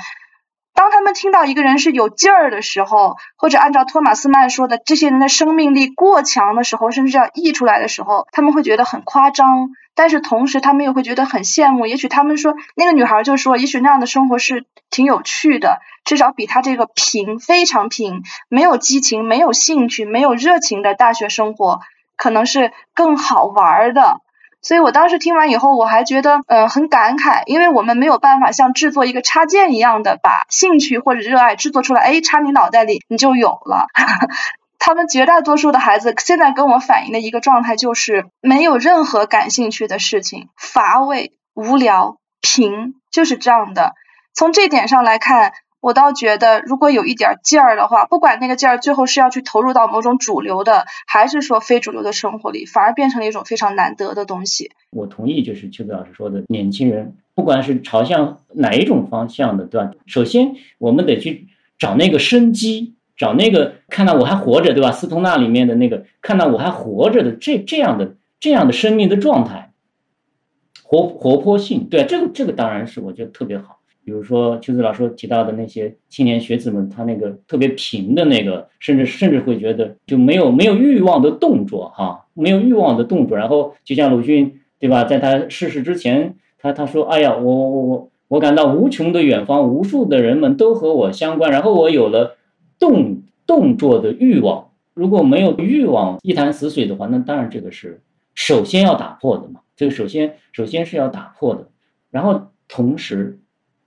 当他们听到一个人是有劲儿的时候，或者按照托马斯曼说的，这些人的生命力过强的时候，甚至要溢出来的时候，他们会觉得很夸张。但是同时，他们又会觉得很羡慕。也许他们说，那个女孩就说，也许那样的生活是挺有趣的，至少比他这个平非常平，没有激情、没有兴趣、没有热情的大学生活，可能是更好玩的。所以我当时听完以后，我还觉得，呃，很感慨，因为我们没有办法像制作一个插件一样的把兴趣或者热爱制作出来，哎，插你脑袋里你就有了。他们绝大多数的孩子现在跟我反映的一个状态就是没有任何感兴趣的事情，乏味、无聊、平，就是这样的。从这点上来看，我倒觉得如果有一点劲儿的话，不管那个劲儿最后是要去投入到某种主流的，还是说非主流的生活里，反而变成了一种非常难得的东西。我同意，就是邱子老师说的，年轻人不管是朝向哪一种方向的，对吧？首先我们得去找那个生机。找那个看到我还活着，对吧？斯通纳里面的那个看到我还活着的这这样的这样的生命的状态，活活泼性，对这个这个当然是我觉得特别好。比如说邱子老师提到的那些青年学子们，他那个特别平的那个，甚至甚至会觉得就没有没有欲望的动作哈，没有欲望的动作。然后就像鲁迅对吧，在他逝世之前，他他说：“哎呀，我我我我感到无穷的远方，无数的人们都和我相关，然后我有了。”动动作的欲望，如果没有欲望一潭死水的话，那当然这个是首先要打破的嘛。这个首先首先是要打破的，然后同时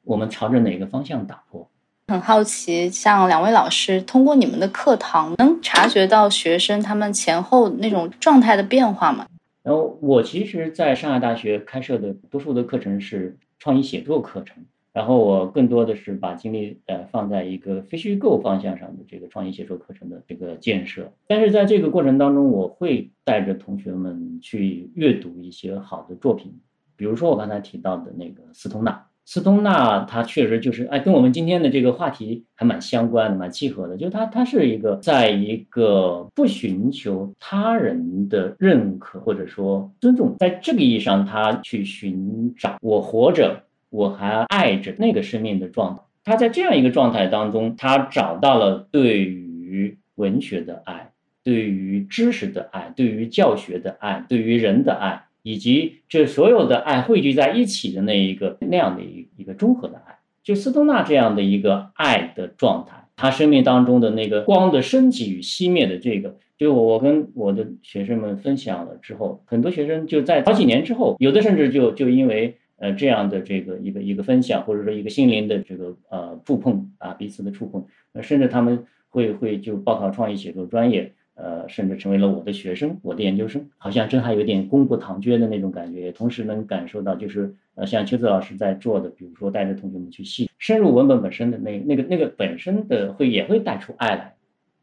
我们朝着哪个方向打破？很好奇，像两位老师通过你们的课堂，能察觉到学生他们前后那种状态的变化吗？然后我其实在上海大学开设的多数的课程是创意写作课程。然后我更多的是把精力呃放在一个非虚构方向上的这个创意写作课程的这个建设，但是在这个过程当中，我会带着同学们去阅读一些好的作品，比如说我刚才提到的那个斯通纳，斯通纳他确实就是哎，跟我们今天的这个话题还蛮相关的，蛮契合的。就他他是一个在一个不寻求他人的认可或者说尊重，在这个意义上，他去寻找我活着，我还爱着那个生命的状态。他在这样一个状态当中，他找到了对于文学的爱，对于知识的爱，对于教学的爱，对于人的爱。以及这所有的爱汇聚在一起的那一个那样的一一个综合的爱，就斯通纳这样的一个爱的状态，他生命当中的那个光的升起与熄灭的这个，就我我跟我的学生们分享了之后，很多学生就在好几年之后，有的甚至就就因为呃这样的这个一个一个分享，或者说一个心灵的这个呃触碰啊彼此的触碰，甚至他们会会就报考创意写作专业。呃，甚至成为了我的学生，我的研究生，好像真还有点功不唐捐的那种感觉。同时能感受到，就是呃，像秋子老师在做的，比如说带着同学们去细深入文本本身的那那个那个本身的，会也会带出爱来。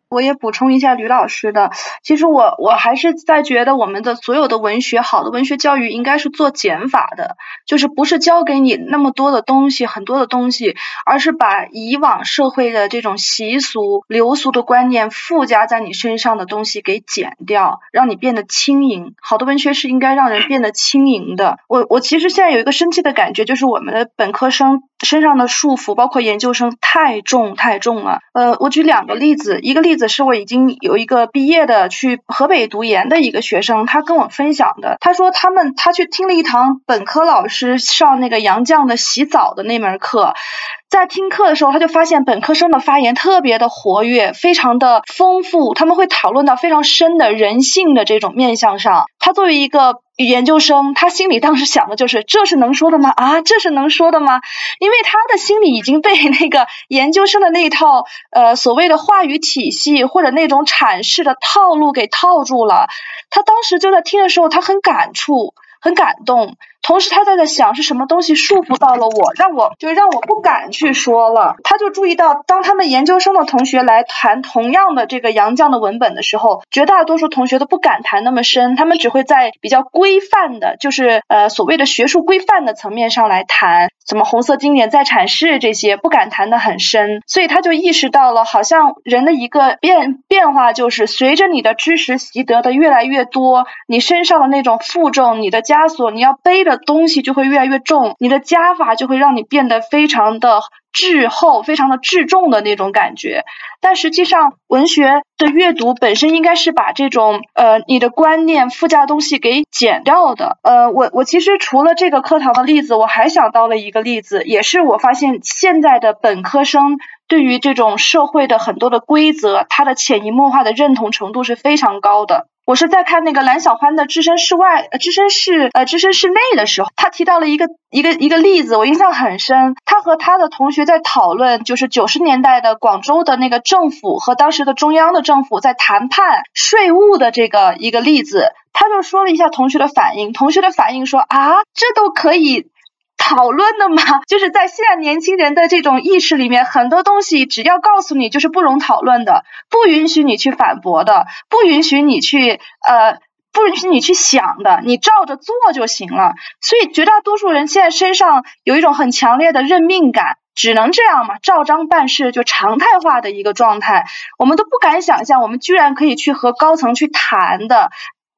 我也补充一下吕老师的，其实我我还是在觉得我们的所有的文学，好的文学教育应该是做减法的，就是不是教给你那么多的东西，很多的东西，而是把以往社会的这种习俗、流俗的观念附加在你身上的东西给减掉，让你变得轻盈。好的文学是应该让人变得轻盈的。我我其实现在有一个深切的感觉，就是我们的本科生身上的束缚，包括研究生太重太重了。呃，我举两个例子，一个例。子是我已经有一个毕业的去河北读研的一个学生，他跟我分享的。他说他们他去听了一堂本科老师上那个杨绛的洗澡的那门课。在听课的时候，他就发现本科生的发言特别的活跃，非常的丰富，他们会讨论到非常深的人性的这种面向上。他作为一个研究生，他心里当时想的就是：这是能说的吗？啊，这是能说的吗？因为他的心里已经被那个研究生的那套呃所谓的话语体系或者那种阐释的套路给套住了。他当时就在听的时候，他很感触。很感动，同时他在在想是什么东西束缚到了我，让我就让我不敢去说了。他就注意到，当他们研究生的同学来谈同样的这个杨绛的文本的时候，绝大多数同学都不敢谈那么深，他们只会在比较规范的，就是呃所谓的学术规范的层面上来谈，什么红色经典再阐释这些，不敢谈的很深。所以他就意识到了，好像人的一个变变化，就是随着你的知识习得的越来越多，你身上的那种负重，你的。枷锁，你要背的东西就会越来越重，你的加法就会让你变得非常的滞后，非常的滞重的那种感觉。但实际上，文学的阅读本身应该是把这种呃你的观念附加东西给减掉的。呃，我我其实除了这个课堂的例子，我还想到了一个例子，也是我发现现在的本科生对于这种社会的很多的规则，他的潜移默化的认同程度是非常高的。我是在看那个蓝小欢的《置身事外》呃，《置身事》呃，《置身事内》的时候，他提到了一个一个一个例子，我印象很深。他和他的同学在讨论，就是九十年代的广州的那个政府和当时的中央的政府在谈判税务的这个一个例子。他就说了一下同学的反应，同学的反应说啊，这都可以。讨论的嘛，就是在现在年轻人的这种意识里面，很多东西只要告诉你就是不容讨论的，不允许你去反驳的，不允许你去呃，不允许你去想的，你照着做就行了。所以绝大多数人现在身上有一种很强烈的认命感，只能这样嘛，照章办事就常态化的一个状态，我们都不敢想象，我们居然可以去和高层去谈的。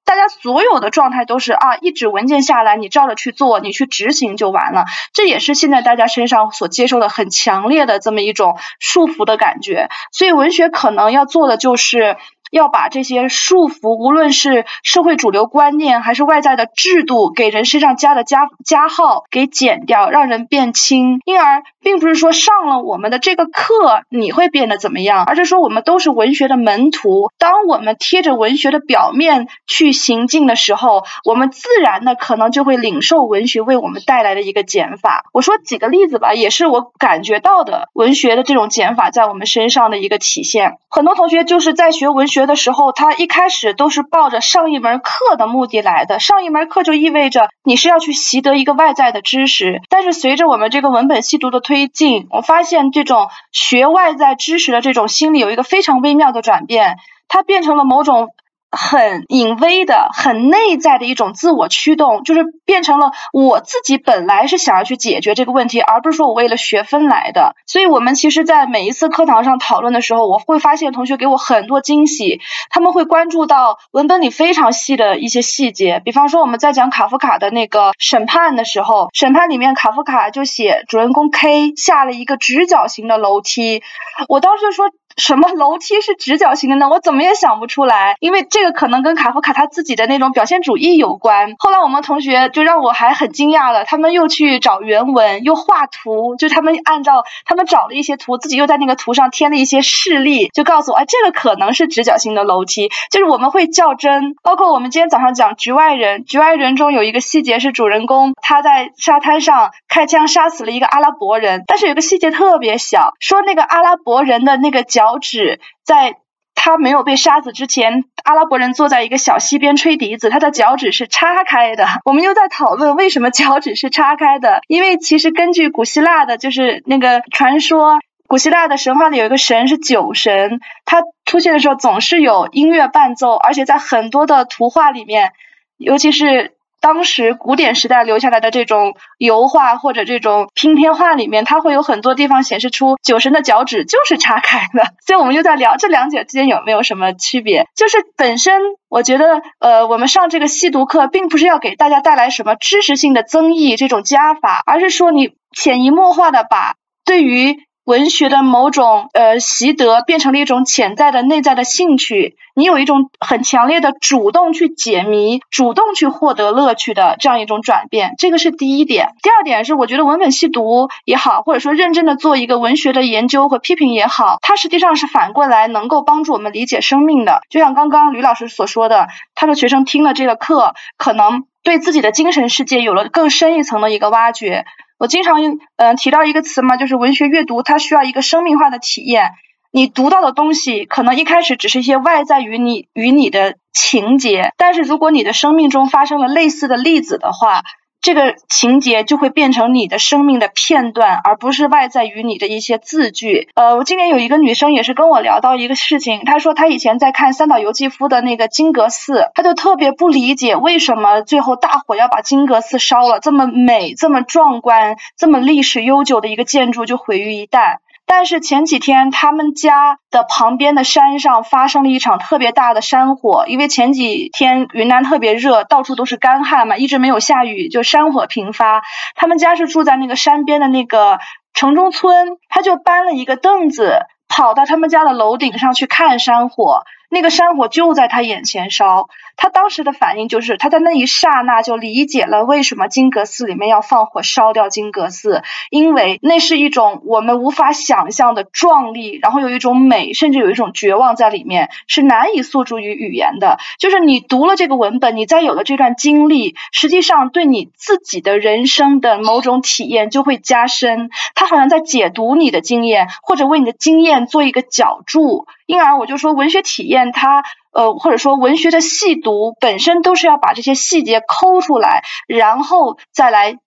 大家所有的状态都是啊，一纸文件下来，你照着去做，你去执行就完了。这也是现在大家身上所接受的很强烈的这么一种束缚的感觉。所以文学可能要做的就是。要把这些束缚，无论是社会主流观念，还是外在的制度，给人身上加的加加号给减掉，让人变轻。因而，并不是说上了我们的这个课你会变得怎么样，而是说我们都是文学的门徒。当我们贴着文学的表面去行进的时候，我们自然的可能就会领受文学为我们带来的一个减法。我说几个例子吧，也是我感觉到的文学的这种减法在我们身上的一个体现。很多同学就是在学文学。学的时候，他一开始都是抱着上一门课的目的来的。上一门课就意味着你是要去习得一个外在的知识。但是随着我们这个文本细读的推进，我发现这种学外在知识的这种心理有一个非常微妙的转变，它变成了某种很隐微的、很内在的一种自我驱动，就是变成了我自己本来是想要去解决这个问题，而不是说我为了学分来的。所以，我们其实，在每一次课堂上讨论的时候，我会发现同学给我很多惊喜，他们会关注到文本里非常细的一些细节。比方说，我们在讲卡夫卡的那个审判的时候，审判里面卡夫卡就写主人公 K 下了一个直角形的楼梯，我当时就说。什么楼梯是直角形的呢？我怎么也想不出来，因为这个可能跟卡夫卡他自己的那种表现主义有关。后来我们同学就让我还很惊讶了，他们又去找原文，又画图，就他们按照他们找了一些图，自己又在那个图上添了一些示例，就告诉我，哎，这个可能是直角形的楼梯。就是我们会较真，包括我们今天早上讲《局外人》，《局外人》中有一个细节是主人公他在沙滩上开枪杀死了一个阿拉伯人，但是有个细节特别小，说那个阿拉伯人的那个脚。脚趾在他没有被杀死之前，阿拉伯人坐在一个小溪边吹笛子，他的脚趾是叉开的。我们又在讨论为什么脚趾是叉开的，因为其实根据古希腊的，就是那个传说，古希腊的神话里有一个神是酒神，他出现的时候总是有音乐伴奏，而且在很多的图画里面，尤其是。当时古典时代留下来的这种油画或者这种拼贴画里面，它会有很多地方显示出酒神的脚趾就是叉开的。所以我们就在聊这两者之间有没有什么区别。就是本身我觉得，呃，我们上这个细读课，并不是要给大家带来什么知识性的增益这种加法，而是说你潜移默化的把对于。文学的某种呃习得变成了一种潜在的内在的兴趣，你有一种很强烈的主动去解谜、主动去获得乐趣的这样一种转变，这个是第一点。第二点是，我觉得文本细读也好，或者说认真的做一个文学的研究和批评也好，它实际上是反过来能够帮助我们理解生命的。就像刚刚吕老师所说的，他的学生听了这个课，可能对自己的精神世界有了更深一层的一个挖掘。我经常嗯提到一个词嘛，就是文学阅读，它需要一个生命化的体验。你读到的东西，可能一开始只是一些外在于你与你的情节，但是如果你的生命中发生了类似的例子的话。这个情节就会变成你的生命的片段，而不是外在于你的一些字句。呃，我今年有一个女生也是跟我聊到一个事情，她说她以前在看三岛由纪夫的那个金阁寺，她就特别不理解为什么最后大火要把金阁寺烧了，这么美、这么壮观、这么历史悠久的一个建筑就毁于一旦。但是前几天他们家的旁边的山上发生了一场特别大的山火，因为前几天云南特别热，到处都是干旱嘛，一直没有下雨，就山火频发。他们家是住在那个山边的那个城中村，他就搬了一个凳子，跑到他们家的楼顶上去看山火。那个山火就在他眼前烧，他当时的反应就是，他在那一刹那就理解了为什么金阁寺里面要放火烧掉金阁寺，因为那是一种我们无法想象的壮丽，然后有一种美，甚至有一种绝望在里面，是难以诉诸于语言的。就是你读了这个文本，你再有了这段经历，实际上对你自己的人生的某种体验就会加深。他好像在解读你的经验，或者为你的经验做一个脚注。因而我就说，文学体验它，呃，或者说文学的细读本身都是要把这些细节抠出来，然后再来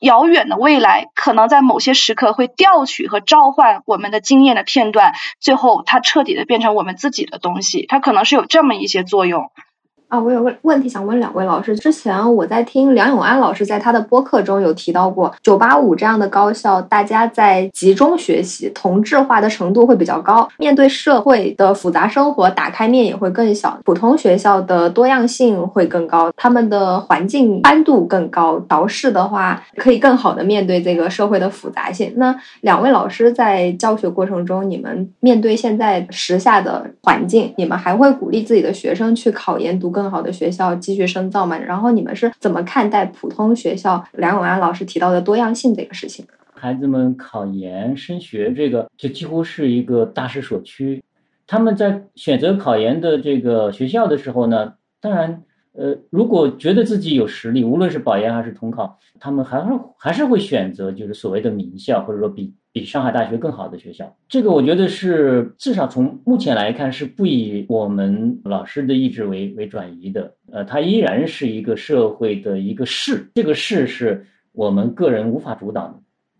遥远的未来，可能在某些时刻会调取和召唤我们的经验的片段，最后它彻底的变成我们自己的东西，它可能是有这么一些作用。啊，我有个问题想问两位老师。之前我在听梁永安老师在他的播客中有提到过，九八五这样的高校，大家在集中学习、同质化的程度会比较高，面对社会的复杂生活，打开面也会更小。普通学校的多样性会更高，他们的环境宽度更高，调试的话可以更好的面对这个社会的复杂性。那两位老师在教学过程中，你们面对现在时下的环境，你们还会鼓励自己的学生去考研读更？好的学校继续深造嘛？然后你们是怎么看待普通学校梁永安老师提到的多样性这个事情？孩子们考研升学这个就几乎是一个大势所趋。他们在选择考研的这个学校的时候呢，当然，呃，如果觉得自己有实力，无论是保研还是统考，他们还是还是会选择就是所谓的名校，或者说比。比上海大学更好的学校，这个我觉得是至少从目前来看是不以我们老师的意志为为转移的。呃，它依然是一个社会的一个势，这个势是我们个人无法主导的，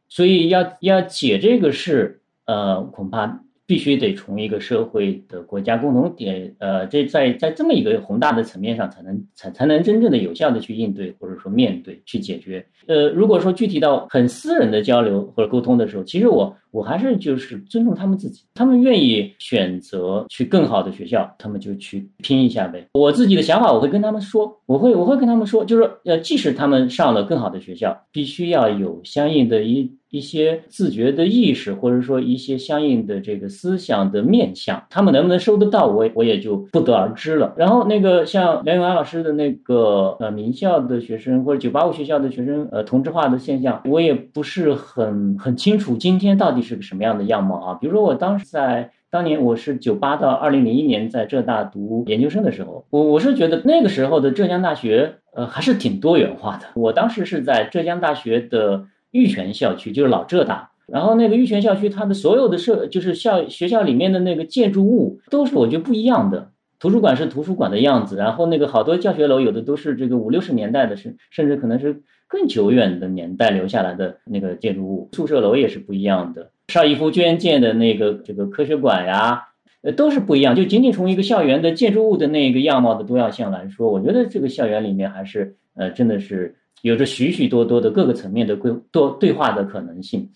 所以要要解这个势，呃，恐怕必须得从一个社会的国家共同点，呃，这在在这么一个宏大的层面上，才能才才能真正的有效的去应对或者说面对去解决。呃，如果说具体到很私人的交流或者沟通的时候，其实我我还是就是尊重他们自己，他们愿意选择去更好的学校，他们就去拼一下呗。我自己的想法我会跟他们说，我会我会跟他们说，就是呃，即使他们上了更好的学校，必须要有相应的一。一些自觉的意识，或者说一些相应的这个思想的面向，他们能不能收得到，我我也就不得而知了。然后那个像梁永安老师的那个呃名校的学生或者九八五学校的学生，呃同质化的现象，我也不是很很清楚今天到底是个什么样的样貌啊。比如说我当时在当年我是九八到二零零一年在浙大读研究生的时候，我我是觉得那个时候的浙江大学呃还是挺多元化的。我当时是在浙江大学的。玉泉校区就是老浙大，然后那个玉泉校区，它的所有的设就是校学校里面的那个建筑物都是我觉得不一样的。图书馆是图书馆的样子，然后那个好多教学楼有的都是这个五六十年代的，甚甚至可能是更久远的年代留下来的那个建筑物。宿舍楼也是不一样的，邵逸夫捐建的那个这个科学馆呀，呃都是不一样。就仅仅从一个校园的建筑物的那个样貌的多样性来说，我觉得这个校园里面还是呃真的是。有着许许多多的各个层面的规多对话的可能性。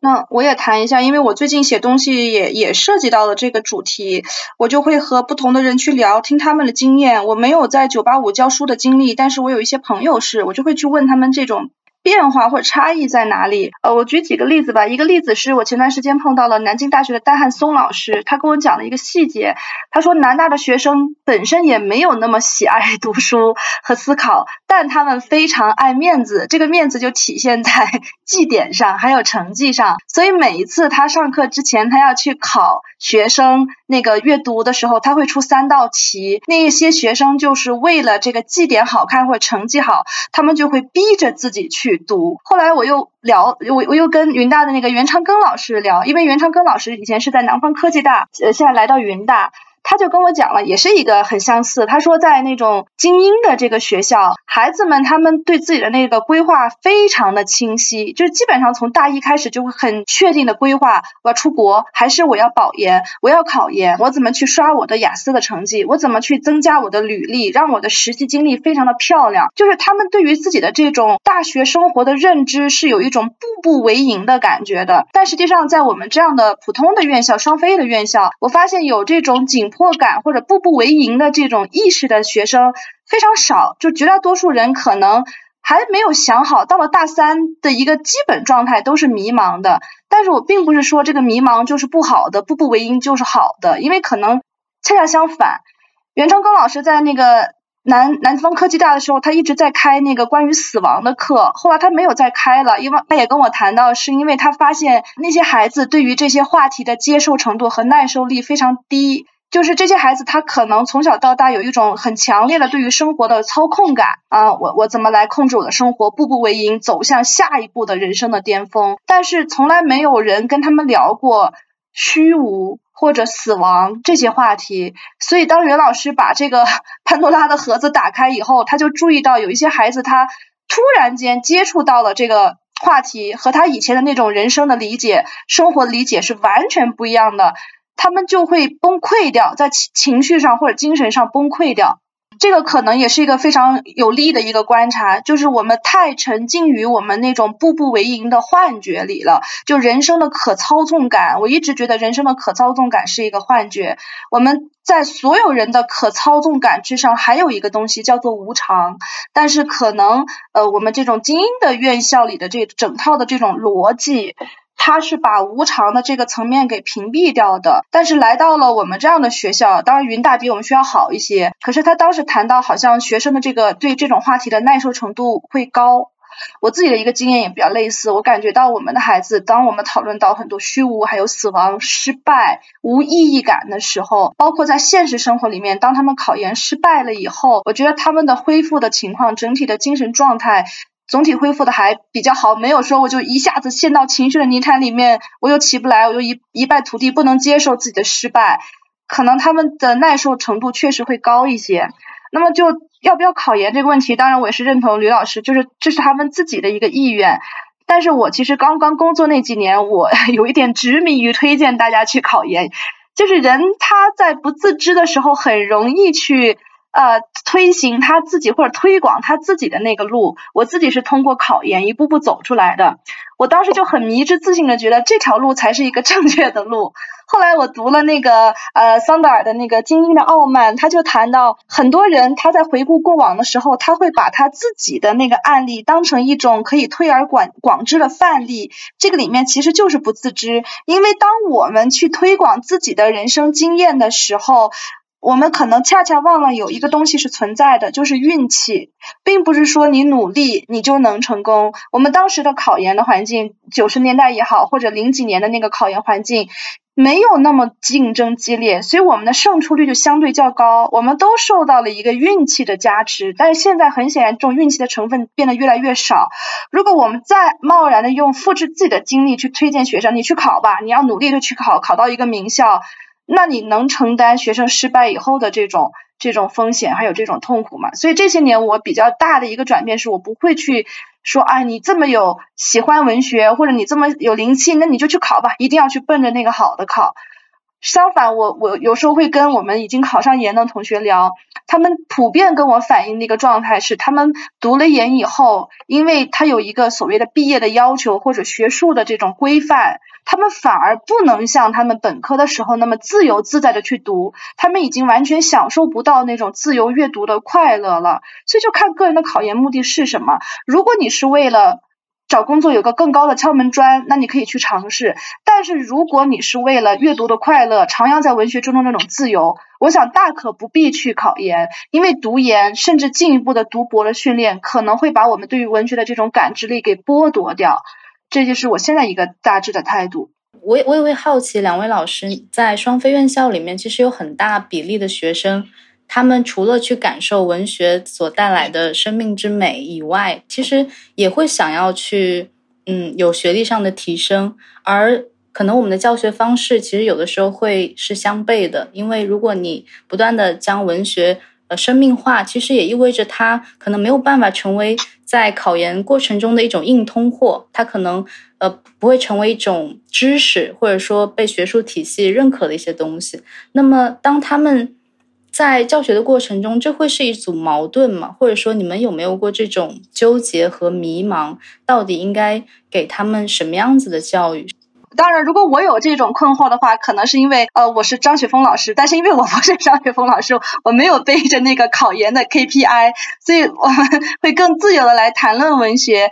那我也谈一下，因为我最近写东西也也涉及到了这个主题，我就会和不同的人去聊，听他们的经验。我没有在九八五教书的经历，但是我有一些朋友是，我就会去问他们这种。变化或差异在哪里？呃，我举几个例子吧。一个例子是我前段时间碰到了南京大学的戴汉松老师，他跟我讲了一个细节。他说南大的学生本身也没有那么喜爱读书和思考，但他们非常爱面子。这个面子就体现在 绩点上，还有成绩上。所以每一次他上课之前，他要去考学生那个阅读的时候，他会出三道题。那一些学生就是为了这个绩点好看或者成绩好，他们就会逼着自己去。读，后来我又聊，我我又跟云大的那个袁长庚老师聊，因为袁长庚老师以前是在南方科技大，呃，现在来到云大。他就跟我讲了，也是一个很相似。他说，在那种精英的这个学校，孩子们他们对自己的那个规划非常的清晰，就是基本上从大一开始就会很确定的规划：我要出国，还是我要保研，我要考研，我怎么去刷我的雅思的成绩，我怎么去增加我的履历，让我的实习经历非常的漂亮。就是他们对于自己的这种大学生活的认知是有一种步步为营的感觉的。但实际上，在我们这样的普通的院校、双非的院校，我发现有这种紧。迫感或者步步为营的这种意识的学生非常少，就绝大多数人可能还没有想好，到了大三的一个基本状态都是迷茫的。但是我并不是说这个迷茫就是不好的，步步为营就是好的，因为可能恰恰相反。袁成庚老师在那个南南方科技大的时候，他一直在开那个关于死亡的课，后来他没有再开了，因为他也跟我谈到，是因为他发现那些孩子对于这些话题的接受程度和耐受力非常低。就是这些孩子，他可能从小到大有一种很强烈的对于生活的操控感啊，我我怎么来控制我的生活，步步为营，走向下一步的人生的巅峰。但是从来没有人跟他们聊过虚无或者死亡这些话题。所以当袁老师把这个 潘多拉的盒子打开以后，他就注意到有一些孩子他突然间接触到了这个话题，和他以前的那种人生的理解、生活理解是完全不一样的。他们就会崩溃掉，在情情绪上或者精神上崩溃掉，这个可能也是一个非常有利的一个观察，就是我们太沉浸于我们那种步步为营的幻觉里了，就人生的可操纵感，我一直觉得人生的可操纵感是一个幻觉，我们在所有人的可操纵感之上还有一个东西叫做无常，但是可能呃我们这种精英的院校里的这整套的这种逻辑。他是把无常的这个层面给屏蔽掉的，但是来到了我们这样的学校，当然云大比我们学校好一些，可是他当时谈到好像学生的这个对这种话题的耐受程度会高。我自己的一个经验也比较类似，我感觉到我们的孩子，当我们讨论到很多虚无、还有死亡、失败、无意义感的时候，包括在现实生活里面，当他们考研失败了以后，我觉得他们的恢复的情况，整体的精神状态。总体恢复的还比较好，没有说我就一下子陷到情绪的泥潭里面，我又起不来，我就一一败涂地，不能接受自己的失败，可能他们的耐受程度确实会高一些。那么就要不要考研这个问题，当然我也是认同吕老师，就是这是他们自己的一个意愿。但是我其实刚刚工作那几年，我 有一点执迷于推荐大家去考研，就是人他在不自知的时候，很容易去。呃，推行他自己或者推广他自己的那个路，我自己是通过考研一步步走出来的。我当时就很迷之自信的觉得这条路才是一个正确的路。后来我读了那个呃桑德尔的那个《精英的傲慢》，他就谈到很多人他在回顾过往的时候，他会把他自己的那个案例当成一种可以推而广广之的范例。这个里面其实就是不自知，因为当我们去推广自己的人生经验的时候。我们可能恰恰忘了有一个东西是存在的，就是运气，并不是说你努力你就能成功。我们当时的考研的环境，九十年代也好，或者零几年的那个考研环境，没有那么竞争激烈，所以我们的胜出率就相对较高。我们都受到了一个运气的加持，但是现在很显然，这种运气的成分变得越来越少。如果我们再贸然的用复制自己的经历去推荐学生，你去考吧，你要努力的去考，考到一个名校。那你能承担学生失败以后的这种这种风险，还有这种痛苦吗？所以这些年我比较大的一个转变是，我不会去说啊，你这么有喜欢文学，或者你这么有灵气，那你就去考吧，一定要去奔着那个好的考。相反，我我有时候会跟我们已经考上研的同学聊，他们普遍跟我反映的一个状态是，他们读了研以后，因为他有一个所谓的毕业的要求或者学术的这种规范。他们反而不能像他们本科的时候那么自由自在的去读，他们已经完全享受不到那种自由阅读的快乐了。所以就看个人的考研目的是什么。如果你是为了找工作有个更高的敲门砖，那你可以去尝试。但是如果你是为了阅读的快乐，徜徉在文学中的那种自由，我想大可不必去考研，因为读研甚至进一步的读博的训练，可能会把我们对于文学的这种感知力给剥夺掉。这就是我现在一个大致的态度。我我也会好奇，两位老师在双非院校里面，其实有很大比例的学生，他们除了去感受文学所带来的生命之美以外，其实也会想要去，嗯，有学历上的提升。而可能我们的教学方式，其实有的时候会是相悖的，因为如果你不断的将文学呃生命化，其实也意味着它可能没有办法成为。在考研过程中的一种硬通货，它可能呃不会成为一种知识，或者说被学术体系认可的一些东西。那么，当他们在教学的过程中，这会是一组矛盾吗？或者说，你们有没有过这种纠结和迷茫？到底应该给他们什么样子的教育？当然，如果我有这种困惑的话，可能是因为呃我是张雪峰老师，但是因为我不是张雪峰老师，我没有背着那个考研的 KPI，所以我们会更自由的来谈论文学。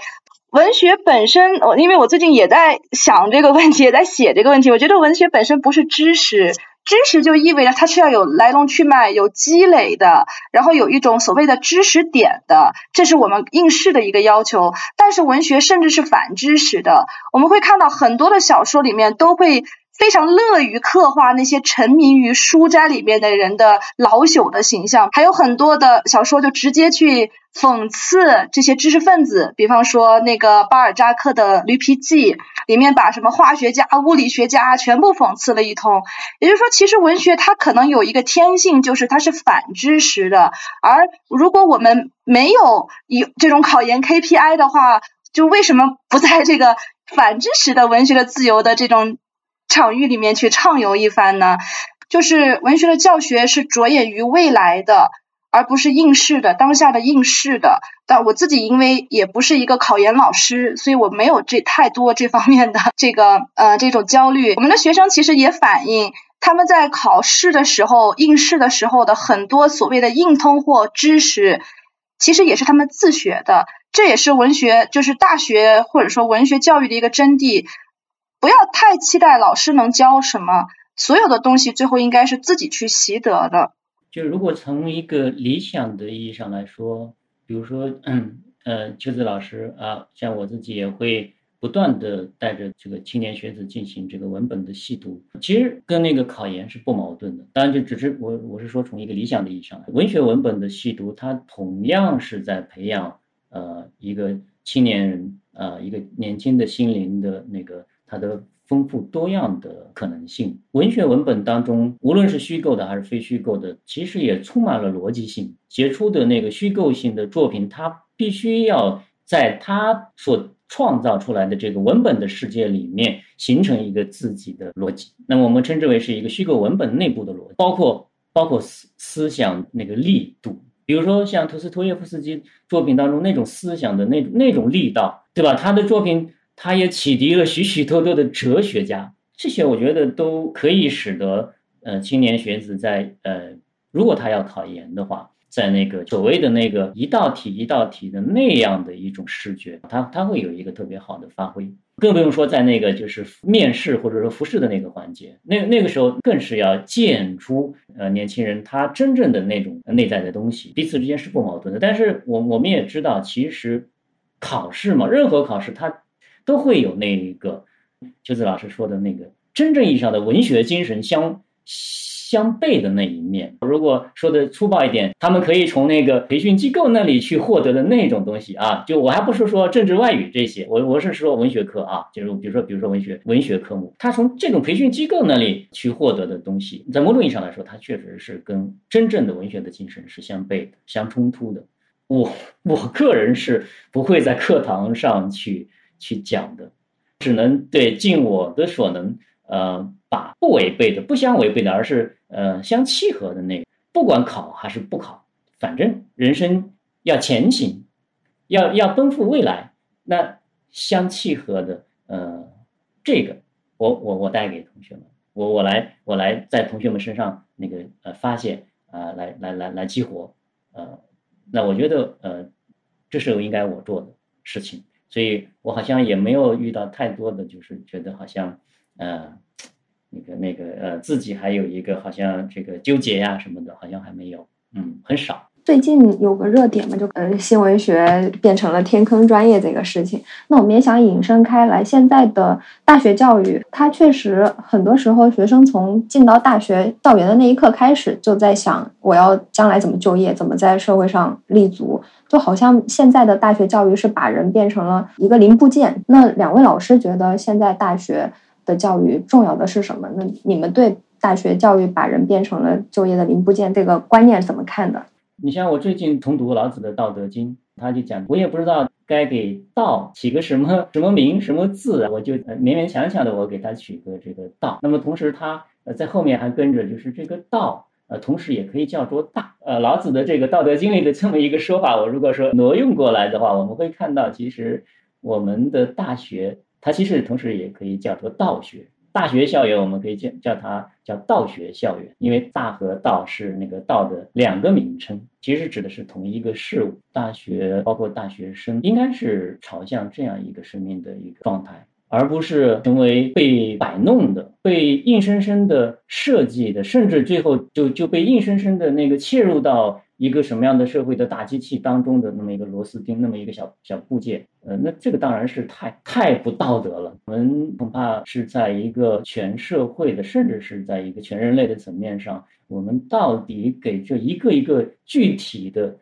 文学本身，我因为我最近也在想这个问题，也在写这个问题，我觉得文学本身不是知识。知识就意味着它是要有来龙去脉、有积累的，然后有一种所谓的知识点的，这是我们应试的一个要求。但是文学甚至是反知识的，我们会看到很多的小说里面都会。非常乐于刻画那些沉迷于书斋里面的人的老朽的形象，还有很多的小说就直接去讽刺这些知识分子，比方说那个巴尔扎克的《驴皮记》里面把什么化学家、物理学家全部讽刺了一通。也就是说，其实文学它可能有一个天性，就是它是反知识的。而如果我们没有有这种考研 KPI 的话，就为什么不在这个反知识的文学的自由的这种？场域里面去畅游一番呢，就是文学的教学是着眼于未来的，而不是应试的当下的应试的。但我自己因为也不是一个考研老师，所以我没有这太多这方面的 这个呃这种焦虑。我们的学生其实也反映，他们在考试的时候、应试的时候的很多所谓的硬通货知识，其实也是他们自学的。这也是文学就是大学或者说文学教育的一个真谛。不要太期待老师能教什么，所有的东西最后应该是自己去习得的。就如果从一个理想的意义上来说，比如说，嗯，呃，秋子老师啊，像我自己也会不断的带着这个青年学子进行这个文本的细读，其实跟那个考研是不矛盾的。当然，就只是我我是说从一个理想的意义上，文学文本的细读，它同样是在培养呃一个青年人呃一个年轻的心灵的那个。它的丰富多样的可能性，文学文本当中，无论是虚构的还是非虚构的，其实也充满了逻辑性。杰出的那个虚构性的作品，它必须要在它所创造出来的这个文本的世界里面形成一个自己的逻辑。那么我们称之为是一个虚构文本内部的逻辑，包括包括思思想那个力度，比如说像托斯托耶夫斯基作品当中那种思想的那那种力道，对吧？他的作品他也启迪了许许多多的哲学家，这些我觉得都可以使得呃青年学子在呃如果他要考研的话。在那个所谓的那个一道题一道题的那样的一种视觉，他他会有一个特别好的发挥，更不用说在那个就是面试或者说复试的那个环节，那那个时候更是要见出呃年轻人他真正的那种内在的东西，彼此之间是不矛盾的。但是我我们也知道，其实考试嘛，任何考试它都会有那个秋子老师说的那个真正意义上的文学精神相。相悖的那一面，如果说的粗暴一点，他们可以从那个培训机构那里去获得的那种东西啊，就我还不是说政治外语这些，我我是说文学课啊，就是比如说比如说文学文学科目，他从这种培训机构那里去获得的东西，在某种意义上来说，它确实是跟真正的文学的精神是相悖的、相冲突的。我我个人是不会在课堂上去去讲的，只能对尽我的所能，呃，把不违背的、不相违背的，而是。呃，相契合的那个，不管考还是不考，反正人生要前行，要要奔赴未来，那相契合的，呃，这个我我我带给同学们，我我来我来在同学们身上那个呃发现啊，来来来来激活，呃，那我觉得呃，这是应该我做的事情，所以我好像也没有遇到太多的就是觉得好像呃。那个那个呃，自己还有一个好像这个纠结呀什么的，好像还没有，嗯，很少。最近有个热点嘛，就呃新闻学变成了天坑专业这个事情。那我们也想引申开来，现在的大学教育，它确实很多时候学生从进到大学校园的那一刻开始，就在想我要将来怎么就业，怎么在社会上立足，就好像现在的大学教育是把人变成了一个零部件。那两位老师觉得现在大学？的教育重要的是什么？那你们对大学教育把人变成了就业的零部件这个观念怎么看的？你像我最近重读老子的《道德经》，他就讲，我也不知道该给道起个什么什么名什么字，我就勉勉强强的我给他取个这个道。那么同时他呃在后面还跟着就是这个道呃同时也可以叫做大呃老子的这个《道德经》里的这么一个说法，我如果说挪用过来的话，我们会看到其实我们的大学。它其实同时也可以叫做道学，大学校园我们可以叫叫它叫道学校园，因为大和道是那个道的两个名称，其实指的是同一个事物。大学包括大学生，应该是朝向这样一个生命的一个状态，而不是成为被摆弄的、被硬生生的设计的，甚至最后就就被硬生生的那个切入到。一个什么样的社会的大机器当中的那么一个螺丝钉，那么一个小小部件，呃，那这个当然是太太不道德了。我们恐怕是在一个全社会的，甚至是在一个全人类的层面上，我们到底给这一个一个具体的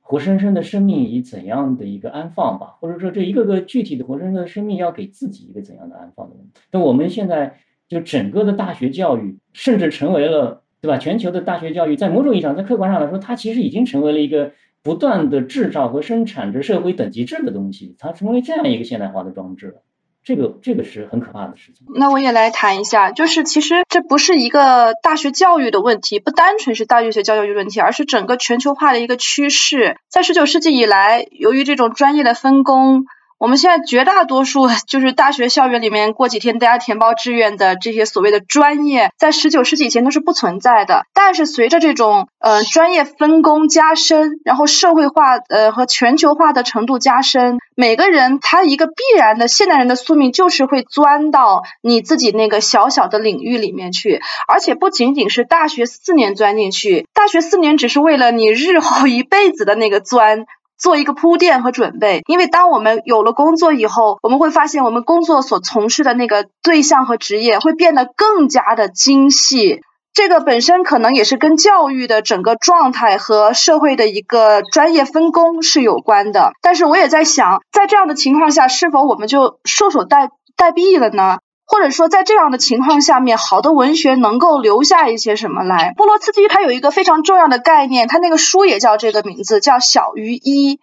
活生生的生命以怎样的一个安放吧？或者说，这一个个具体的活生生的生命要给自己一个怎样的安放的问题？那我们现在就整个的大学教育，甚至成为了。对吧？全球的大学教育，在某种意义上，在客观上来说，它其实已经成为了一个不断的制造和生产着社会等级制的东西，它成为这样一个现代化的装置了。这个，这个是很可怕的事情。那我也来谈一下，就是其实这不是一个大学教育的问题，不单纯是大学学教育的问题，而是整个全球化的一个趋势。在十九世纪以来，由于这种专业的分工。我们现在绝大多数就是大学校园里面过几天大家填报志愿的这些所谓的专业，在十九世纪以前都是不存在的。但是随着这种呃专业分工加深，然后社会化呃和全球化的程度加深，每个人他一个必然的现代人的宿命就是会钻到你自己那个小小的领域里面去，而且不仅仅是大学四年钻进去，大学四年只是为了你日后一辈子的那个钻。做一个铺垫和准备，因为当我们有了工作以后，我们会发现我们工作所从事的那个对象和职业会变得更加的精细。这个本身可能也是跟教育的整个状态和社会的一个专业分工是有关的。但是我也在想，在这样的情况下，是否我们就束手待待毙了呢？或者说，在这样的情况下面，好的文学能够留下一些什么来？波罗茨基他有一个非常重要的概念，他那个书也叫这个名字，叫小于一。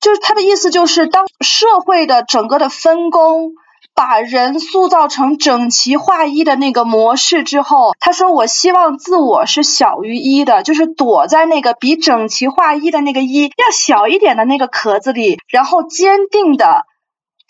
就是他的意思就是，当社会的整个的分工。把人塑造成整齐划一的那个模式之后，他说：“我希望自我是小于一的，就是躲在那个比整齐划一的那个一要小一点的那个壳子里，然后坚定的、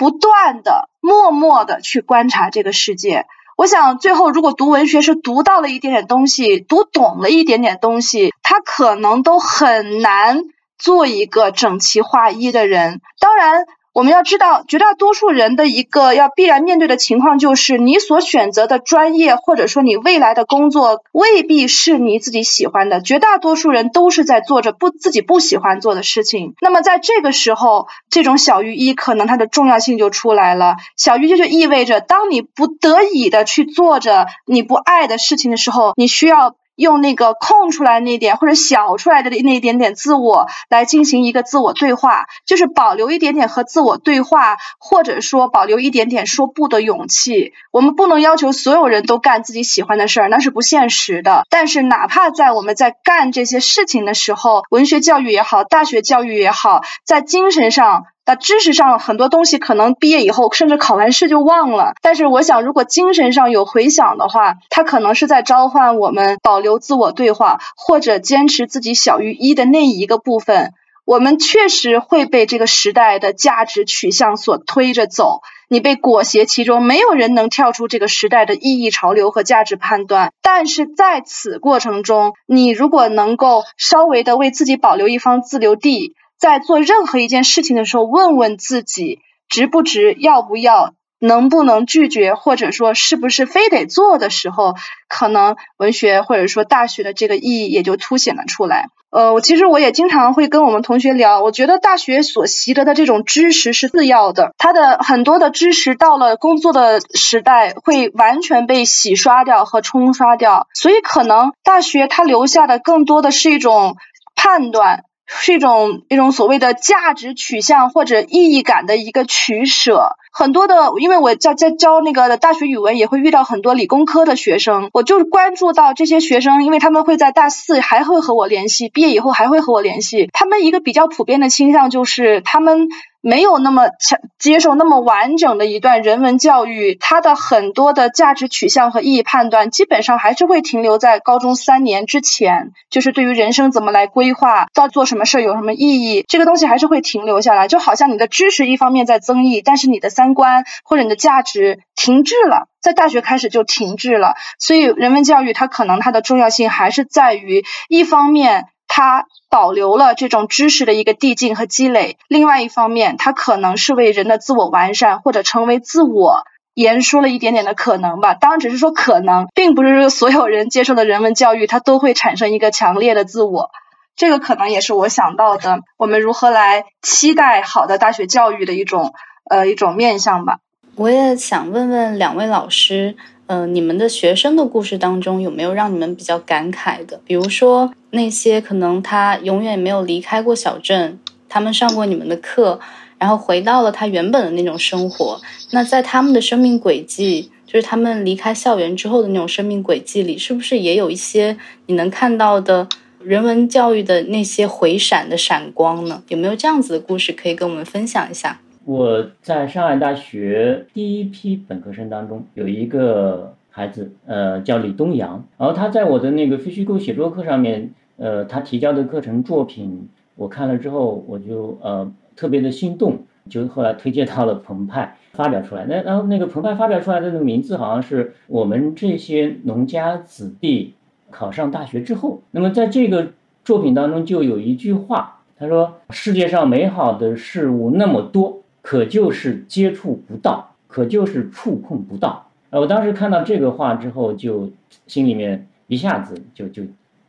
不断的、默默的去观察这个世界。”我想，最后如果读文学是读到了一点点东西，读懂了一点点东西，他可能都很难做一个整齐划一的人。当然。我们要知道，绝大多数人的一个要必然面对的情况，就是你所选择的专业，或者说你未来的工作，未必是你自己喜欢的。绝大多数人都是在做着不自己不喜欢做的事情。那么在这个时候，这种小于一可能它的重要性就出来了。小于一就意味着，当你不得已的去做着你不爱的事情的时候，你需要。用那个空出来那点或者小出来的那一点点自我来进行一个自我对话，就是保留一点点和自我对话，或者说保留一点点说不的勇气。我们不能要求所有人都干自己喜欢的事儿，那是不现实的。但是哪怕在我们在干这些事情的时候，文学教育也好，大学教育也好，在精神上。那知识上很多东西可能毕业以后甚至考完试就忘了，但是我想如果精神上有回响的话，它可能是在召唤我们保留自我对话，或者坚持自己小于一的那一个部分。我们确实会被这个时代的价值取向所推着走，你被裹挟其中，没有人能跳出这个时代的意义潮流和价值判断。但是在此过程中，你如果能够稍微的为自己保留一方自留地。在做任何一件事情的时候，问问自己值不值，要不要，能不能拒绝，或者说是不是非得做的时候，可能文学或者说大学的这个意义也就凸显了出来。呃，我其实我也经常会跟我们同学聊，我觉得大学所习得的这种知识是次要的，它的很多的知识到了工作的时代会完全被洗刷掉和冲刷掉，所以可能大学它留下的更多的是一种判断。是一种一种所谓的价值取向或者意义感的一个取舍。很多的，因为我在在教那个大学语文，也会遇到很多理工科的学生，我就关注到这些学生，因为他们会在大四还会和我联系，毕业以后还会和我联系。他们一个比较普遍的倾向就是他们。没有那么强接受那么完整的一段人文教育，它的很多的价值取向和意义判断，基本上还是会停留在高中三年之前。就是对于人生怎么来规划，到做什么事儿有什么意义，这个东西还是会停留下来。就好像你的知识一方面在增益，但是你的三观或者你的价值停滞了，在大学开始就停滞了。所以人文教育它可能它的重要性还是在于一方面。它保留了这种知识的一个递进和积累，另外一方面，它可能是为人的自我完善或者成为自我言说了一点点的可能吧。当然，只是说可能，并不是说所有人接受的人文教育，它都会产生一个强烈的自我。这个可能也是我想到的，我们如何来期待好的大学教育的一种呃一种面向吧。我也想问问两位老师。嗯，你们的学生的故事当中有没有让你们比较感慨的？比如说那些可能他永远没有离开过小镇，他们上过你们的课，然后回到了他原本的那种生活。那在他们的生命轨迹，就是他们离开校园之后的那种生命轨迹里，是不是也有一些你能看到的人文教育的那些回闪的闪光呢？有没有这样子的故事可以跟我们分享一下？我在上海大学第一批本科生当中有一个孩子，呃，叫李东阳。然后他在我的那个非虚构写作课上面，呃，他提交的课程作品，我看了之后，我就呃特别的心动，就后来推荐到了澎湃发表出来。那然后那个澎湃发表出来的那个名字，好像是我们这些农家子弟考上大学之后。那么在这个作品当中，就有一句话，他说：“世界上美好的事物那么多。”可就是接触不到，可就是触碰不到。呃，我当时看到这个话之后，就心里面一下子就就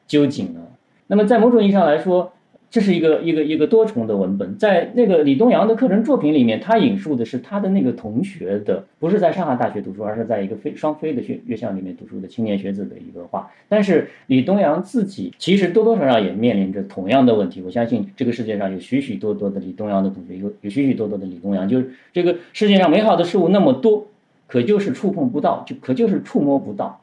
揪紧了。那么在某种意义上来说，这是一个一个一个多重的文本，在那个李东阳的课程作品里面，他引述的是他的那个同学的，不是在上海大学读书，而是在一个非双非的学院校里面读书的青年学子的一个话。但是李东阳自己其实多多少少也面临着同样的问题。我相信这个世界上有许许多多的李东阳的同学，有有许许多多的李东阳，就是这个世界上美好的事物那么多，可就是触碰不到，就可就是触摸不到。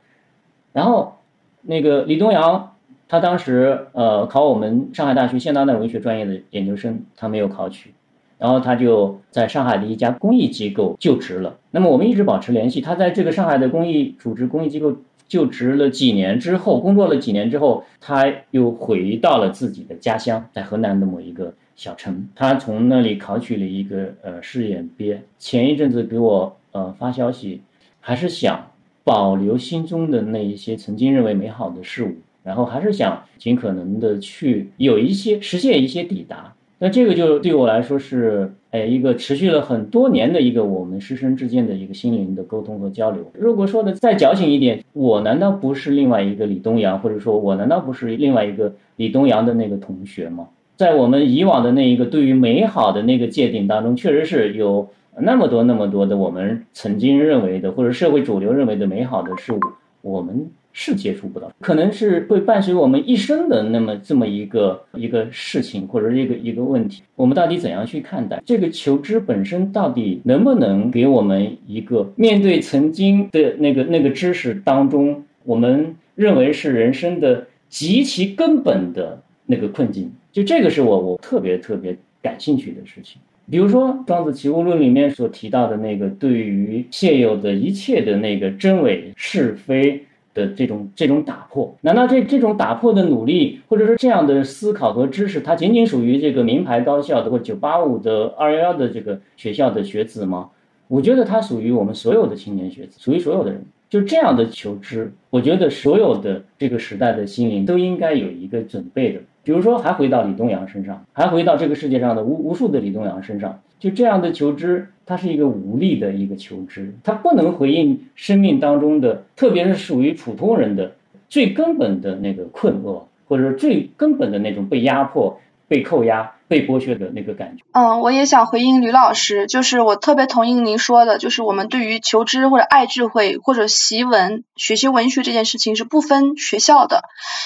然后那个李东阳。他当时呃考我们上海大学现当代文学专业的研究生，他没有考取，然后他就在上海的一家公益机构就职了。那么我们一直保持联系。他在这个上海的公益组织、公益机构就职了几年之后，工作了几年之后，他又回到了自己的家乡，在河南的某一个小城。他从那里考取了一个呃试验编。前一阵子给我呃发消息，还是想保留心中的那一些曾经认为美好的事物，然后还是想尽可能的去有一些实现一些抵达。那这个就对我来说是，哎，一个持续了很多年的一个我们师生之间的一个心灵的沟通和交流。如果说的再矫情一点，我难道不是另外一个李东阳，或者说我难道不是另外一个李东阳的那个同学吗？在我们以往的那一个对于美好的那个界定当中，确实是有那么多那么多的我们曾经认为的，或者社会主流认为的美好的事物，我们。是接触不到，可能是会伴随我们一生的那么这么一个一个事情，或者一个一个问题。我们到底怎样去看待这个求知本身？到底能不能给我们一个面对曾经的那个那个知识当中，我们认为是人生的极其根本的那个困境？就这个是我我特别特别感兴趣的事情。比如说《庄子齐物论》里面所提到的那个对于现有的一切的那个真伪是非。的这种这种打破，难道这这种打破的努力，或者说这样的思考和知识，它仅仅属于这个名牌高校的或九八五的二幺幺的这个学校的学子吗？我觉得它属于我们所有的青年学子，属于所有的人。就这样的求知，我觉得所有的这个时代的心灵都应该有一个准备的。比如说，还回到李东阳身上，还回到这个世界上的无无数的李东阳身上，就这样的求知，它是一个无力的一个求知，它不能回应生命当中的，特别是属于普通人的最根本的那个困厄，或者说最根本的那种被压迫、被扣押。被剥削的那个感觉。嗯，我也想回应吕老师，就是我特别同意您说的，就是我们对于求知或者爱智慧或者习文、学习文学这件事情是不分学校的，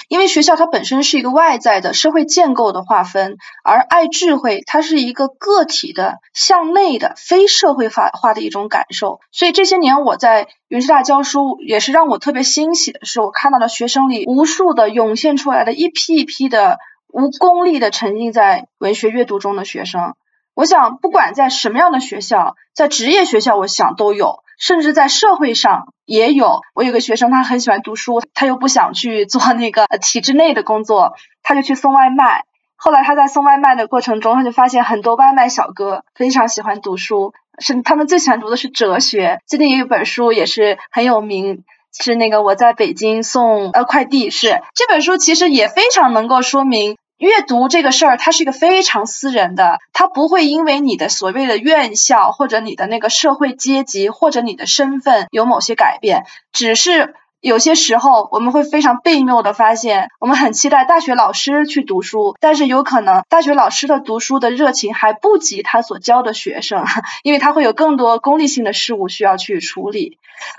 因为学校它本身是一个外在的社会建构的划分，而爱智慧它是一个个体的向内的非社会化化的一种感受。所以这些年我在云师大教书，也是让我特别欣喜的是，我看到了学生里无数的涌现出来的一批一批的。无功利的沉浸在文学阅读中的学生，我想不管在什么样的学校，在职业学校，我想都有，甚至在社会上也有。我有个学生，他很喜欢读书，他又不想去做那个体制内的工作，他就去送外卖。后来他在送外卖的过程中，他就发现很多外卖小哥非常喜欢读书，是他们最喜欢读的是哲学。最近也有本书也是很有名。是那个我在北京送呃快递，是这本书其实也非常能够说明阅读这个事儿，它是一个非常私人的，它不会因为你的所谓的院校或者你的那个社会阶级或者你的身份有某些改变，只是。有些时候，我们会非常被谬的发现，我们很期待大学老师去读书，但是有可能大学老师的读书的热情还不及他所教的学生，因为他会有更多功利性的事物需要去处理。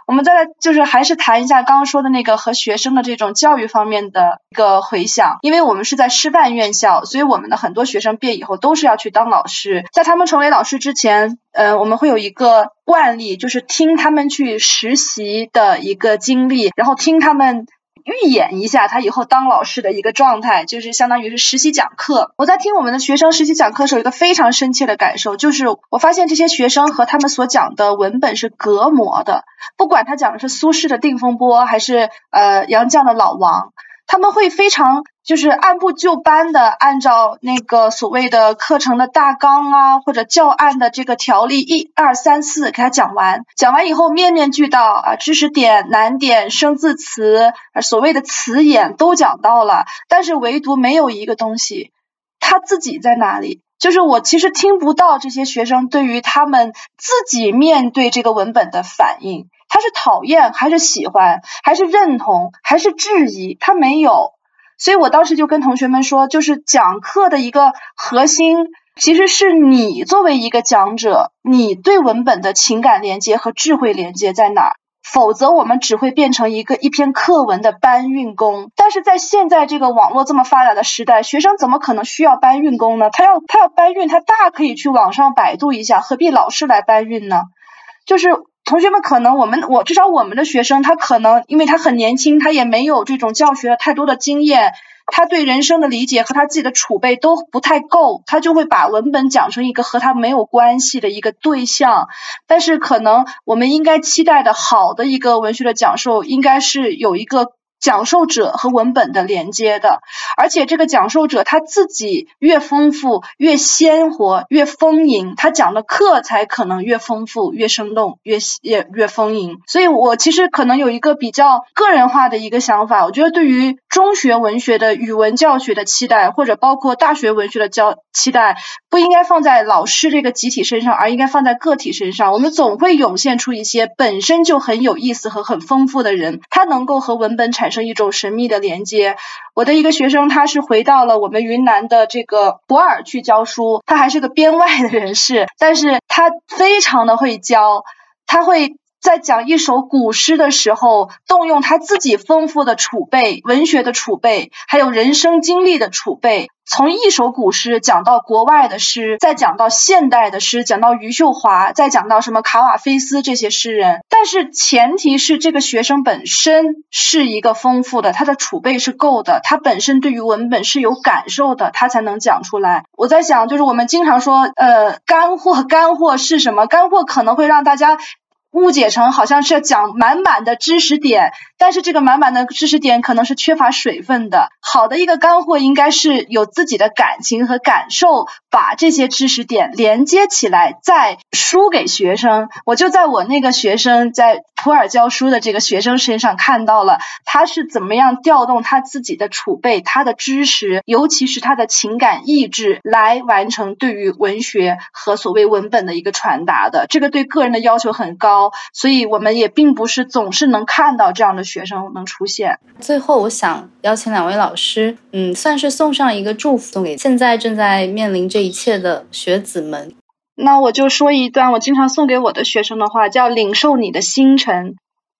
我们再来就是还是谈一下刚刚说的那个和学生的这种教育方面的一个回想，因为我们是在师范院校，所以我们的很多学生毕业以后都是要去当老师，在他们成为老师之前。呃，我们会有一个惯例，就是听他们去实习的一个经历，然后听他们预演一下他以后当老师的一个状态，就是相当于是实习讲课。我在听我们的学生实习讲课的时候，一个非常深切的感受，就是我发现这些学生和他们所讲的文本是隔膜的，不管他讲的是苏轼的《定风波》，还是呃杨绛的《老王》。他们会非常就是按部就班的按照那个所谓的课程的大纲啊，或者教案的这个条例一二三四给他讲完，讲完以后面面俱到啊，知识点、难点、生字词，所谓的词眼都讲到了，但是唯独没有一个东西，他自己在哪里？就是我其实听不到这些学生对于他们自己面对这个文本的反应。他是讨厌还是喜欢还是认同还是质疑？他没有，所以我当时就跟同学们说，就是讲课的一个核心，其实是你作为一个讲者，你对文本的情感连接和智慧连接在哪儿？否则我们只会变成一个一篇课文的搬运工。但是在现在这个网络这么发达的时代，学生怎么可能需要搬运工呢？他要他要搬运，他大可以去网上百度一下，何必老师来搬运呢？就是。同学们可能我们我至少我们的学生他可能因为他很年轻，他也没有这种教学太多的经验，他对人生的理解和他自己的储备都不太够，他就会把文本讲成一个和他没有关系的一个对象。但是可能我们应该期待的好的一个文学的讲授，应该是有一个。讲授者和文本的连接的，而且这个讲授者他自己越丰富、越鲜活、越丰盈，他讲的课才可能越丰富、越生动、越越越丰盈。所以我其实可能有一个比较个人化的一个想法，我觉得对于中学文学的语文教学的期待，或者包括大学文学的教期待，不应该放在老师这个集体身上，而应该放在个体身上。我们总会涌现出一些本身就很有意思和很丰富的人，他能够和文本产生。生一种神秘的连接。我的一个学生，他是回到了我们云南的这个博尔去教书，他还是个编外的人士，但是他非常的会教，他会。在讲一首古诗的时候，动用他自己丰富的储备、文学的储备，还有人生经历的储备，从一首古诗讲到国外的诗，再讲到现代的诗，讲到余秀华，再讲到什么卡瓦菲斯这些诗人。但是前提是这个学生本身是一个丰富的，他的储备是够的，他本身对于文本是有感受的，他才能讲出来。我在想，就是我们经常说，呃，干货，干货是什么？干货可能会让大家。误解成好像是要讲满满的知识点，但是这个满满的知识点可能是缺乏水分的。好的一个干货应该是有自己的感情和感受，把这些知识点连接起来，再输给学生。我就在我那个学生在普洱教书的这个学生身上看到了，他是怎么样调动他自己的储备、他的知识，尤其是他的情感意志，来完成对于文学和所谓文本的一个传达的。这个对个人的要求很高。所以我们也并不是总是能看到这样的学生能出现。最后，我想邀请两位老师，嗯，算是送上一个祝福，送给现在正在面临这一切的学子们。那我就说一段我经常送给我的学生的话，叫“领受你的星辰”。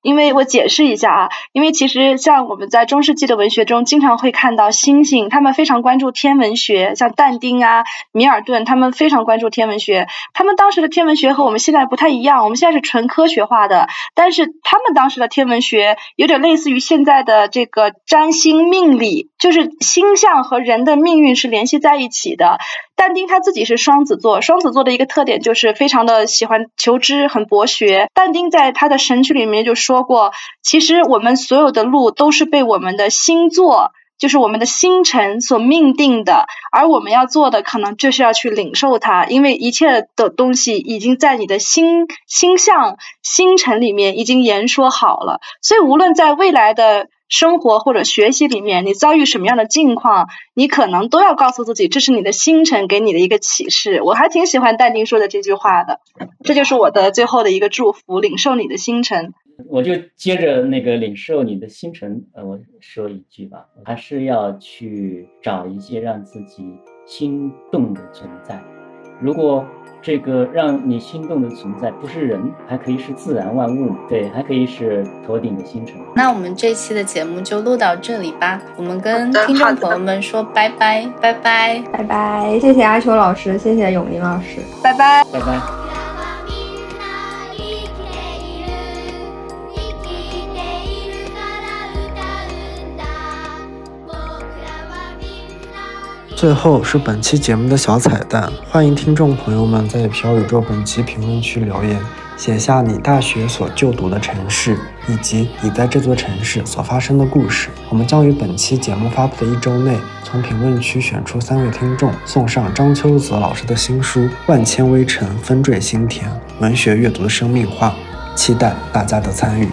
因为我解释一下啊，因为其实像我们在中世纪的文学中，经常会看到星星，他们非常关注天文学，像但丁啊、米尔顿，他们非常关注天文学。他们当时的天文学和我们现在不太一样，我们现在是纯科学化的，但是他们当时的天文学有点类似于现在的这个占星命理，就是星象和人的命运是联系在一起的。但丁他自己是双子座，双子座的一个特点就是非常的喜欢求知，很博学。但丁在他的《神曲》里面就说说过，其实我们所有的路都是被我们的星座，就是我们的星辰所命定的，而我们要做的可能就是要去领受它，因为一切的东西已经在你的星星象、星辰里面已经言说好了，所以无论在未来的。生活或者学习里面，你遭遇什么样的境况，你可能都要告诉自己，这是你的星辰给你的一个启示。我还挺喜欢但丁说的这句话的，这就是我的最后的一个祝福：领受你的星辰。我就接着那个领受你的星辰，呃，我说一句吧，还是要去找一些让自己心动的存在。如果这个让你心动的存在不是人，还可以是自然万物，对，还可以是头顶的星辰。那我们这期的节目就录到这里吧，我们跟听众朋友们说拜拜，拜拜，拜拜，谢谢阿秋老师，谢谢永林老师，拜拜，拜拜。最后是本期节目的小彩蛋，欢迎听众朋友们在飘宇宙本期评论区留言，写下你大学所就读的城市以及你在这座城市所发生的故事。我们将于本期节目发布的一周内，从评论区选出三位听众，送上张秋泽老师的新书《万千微尘纷坠心田：文学阅读的生命化》，期待大家的参与。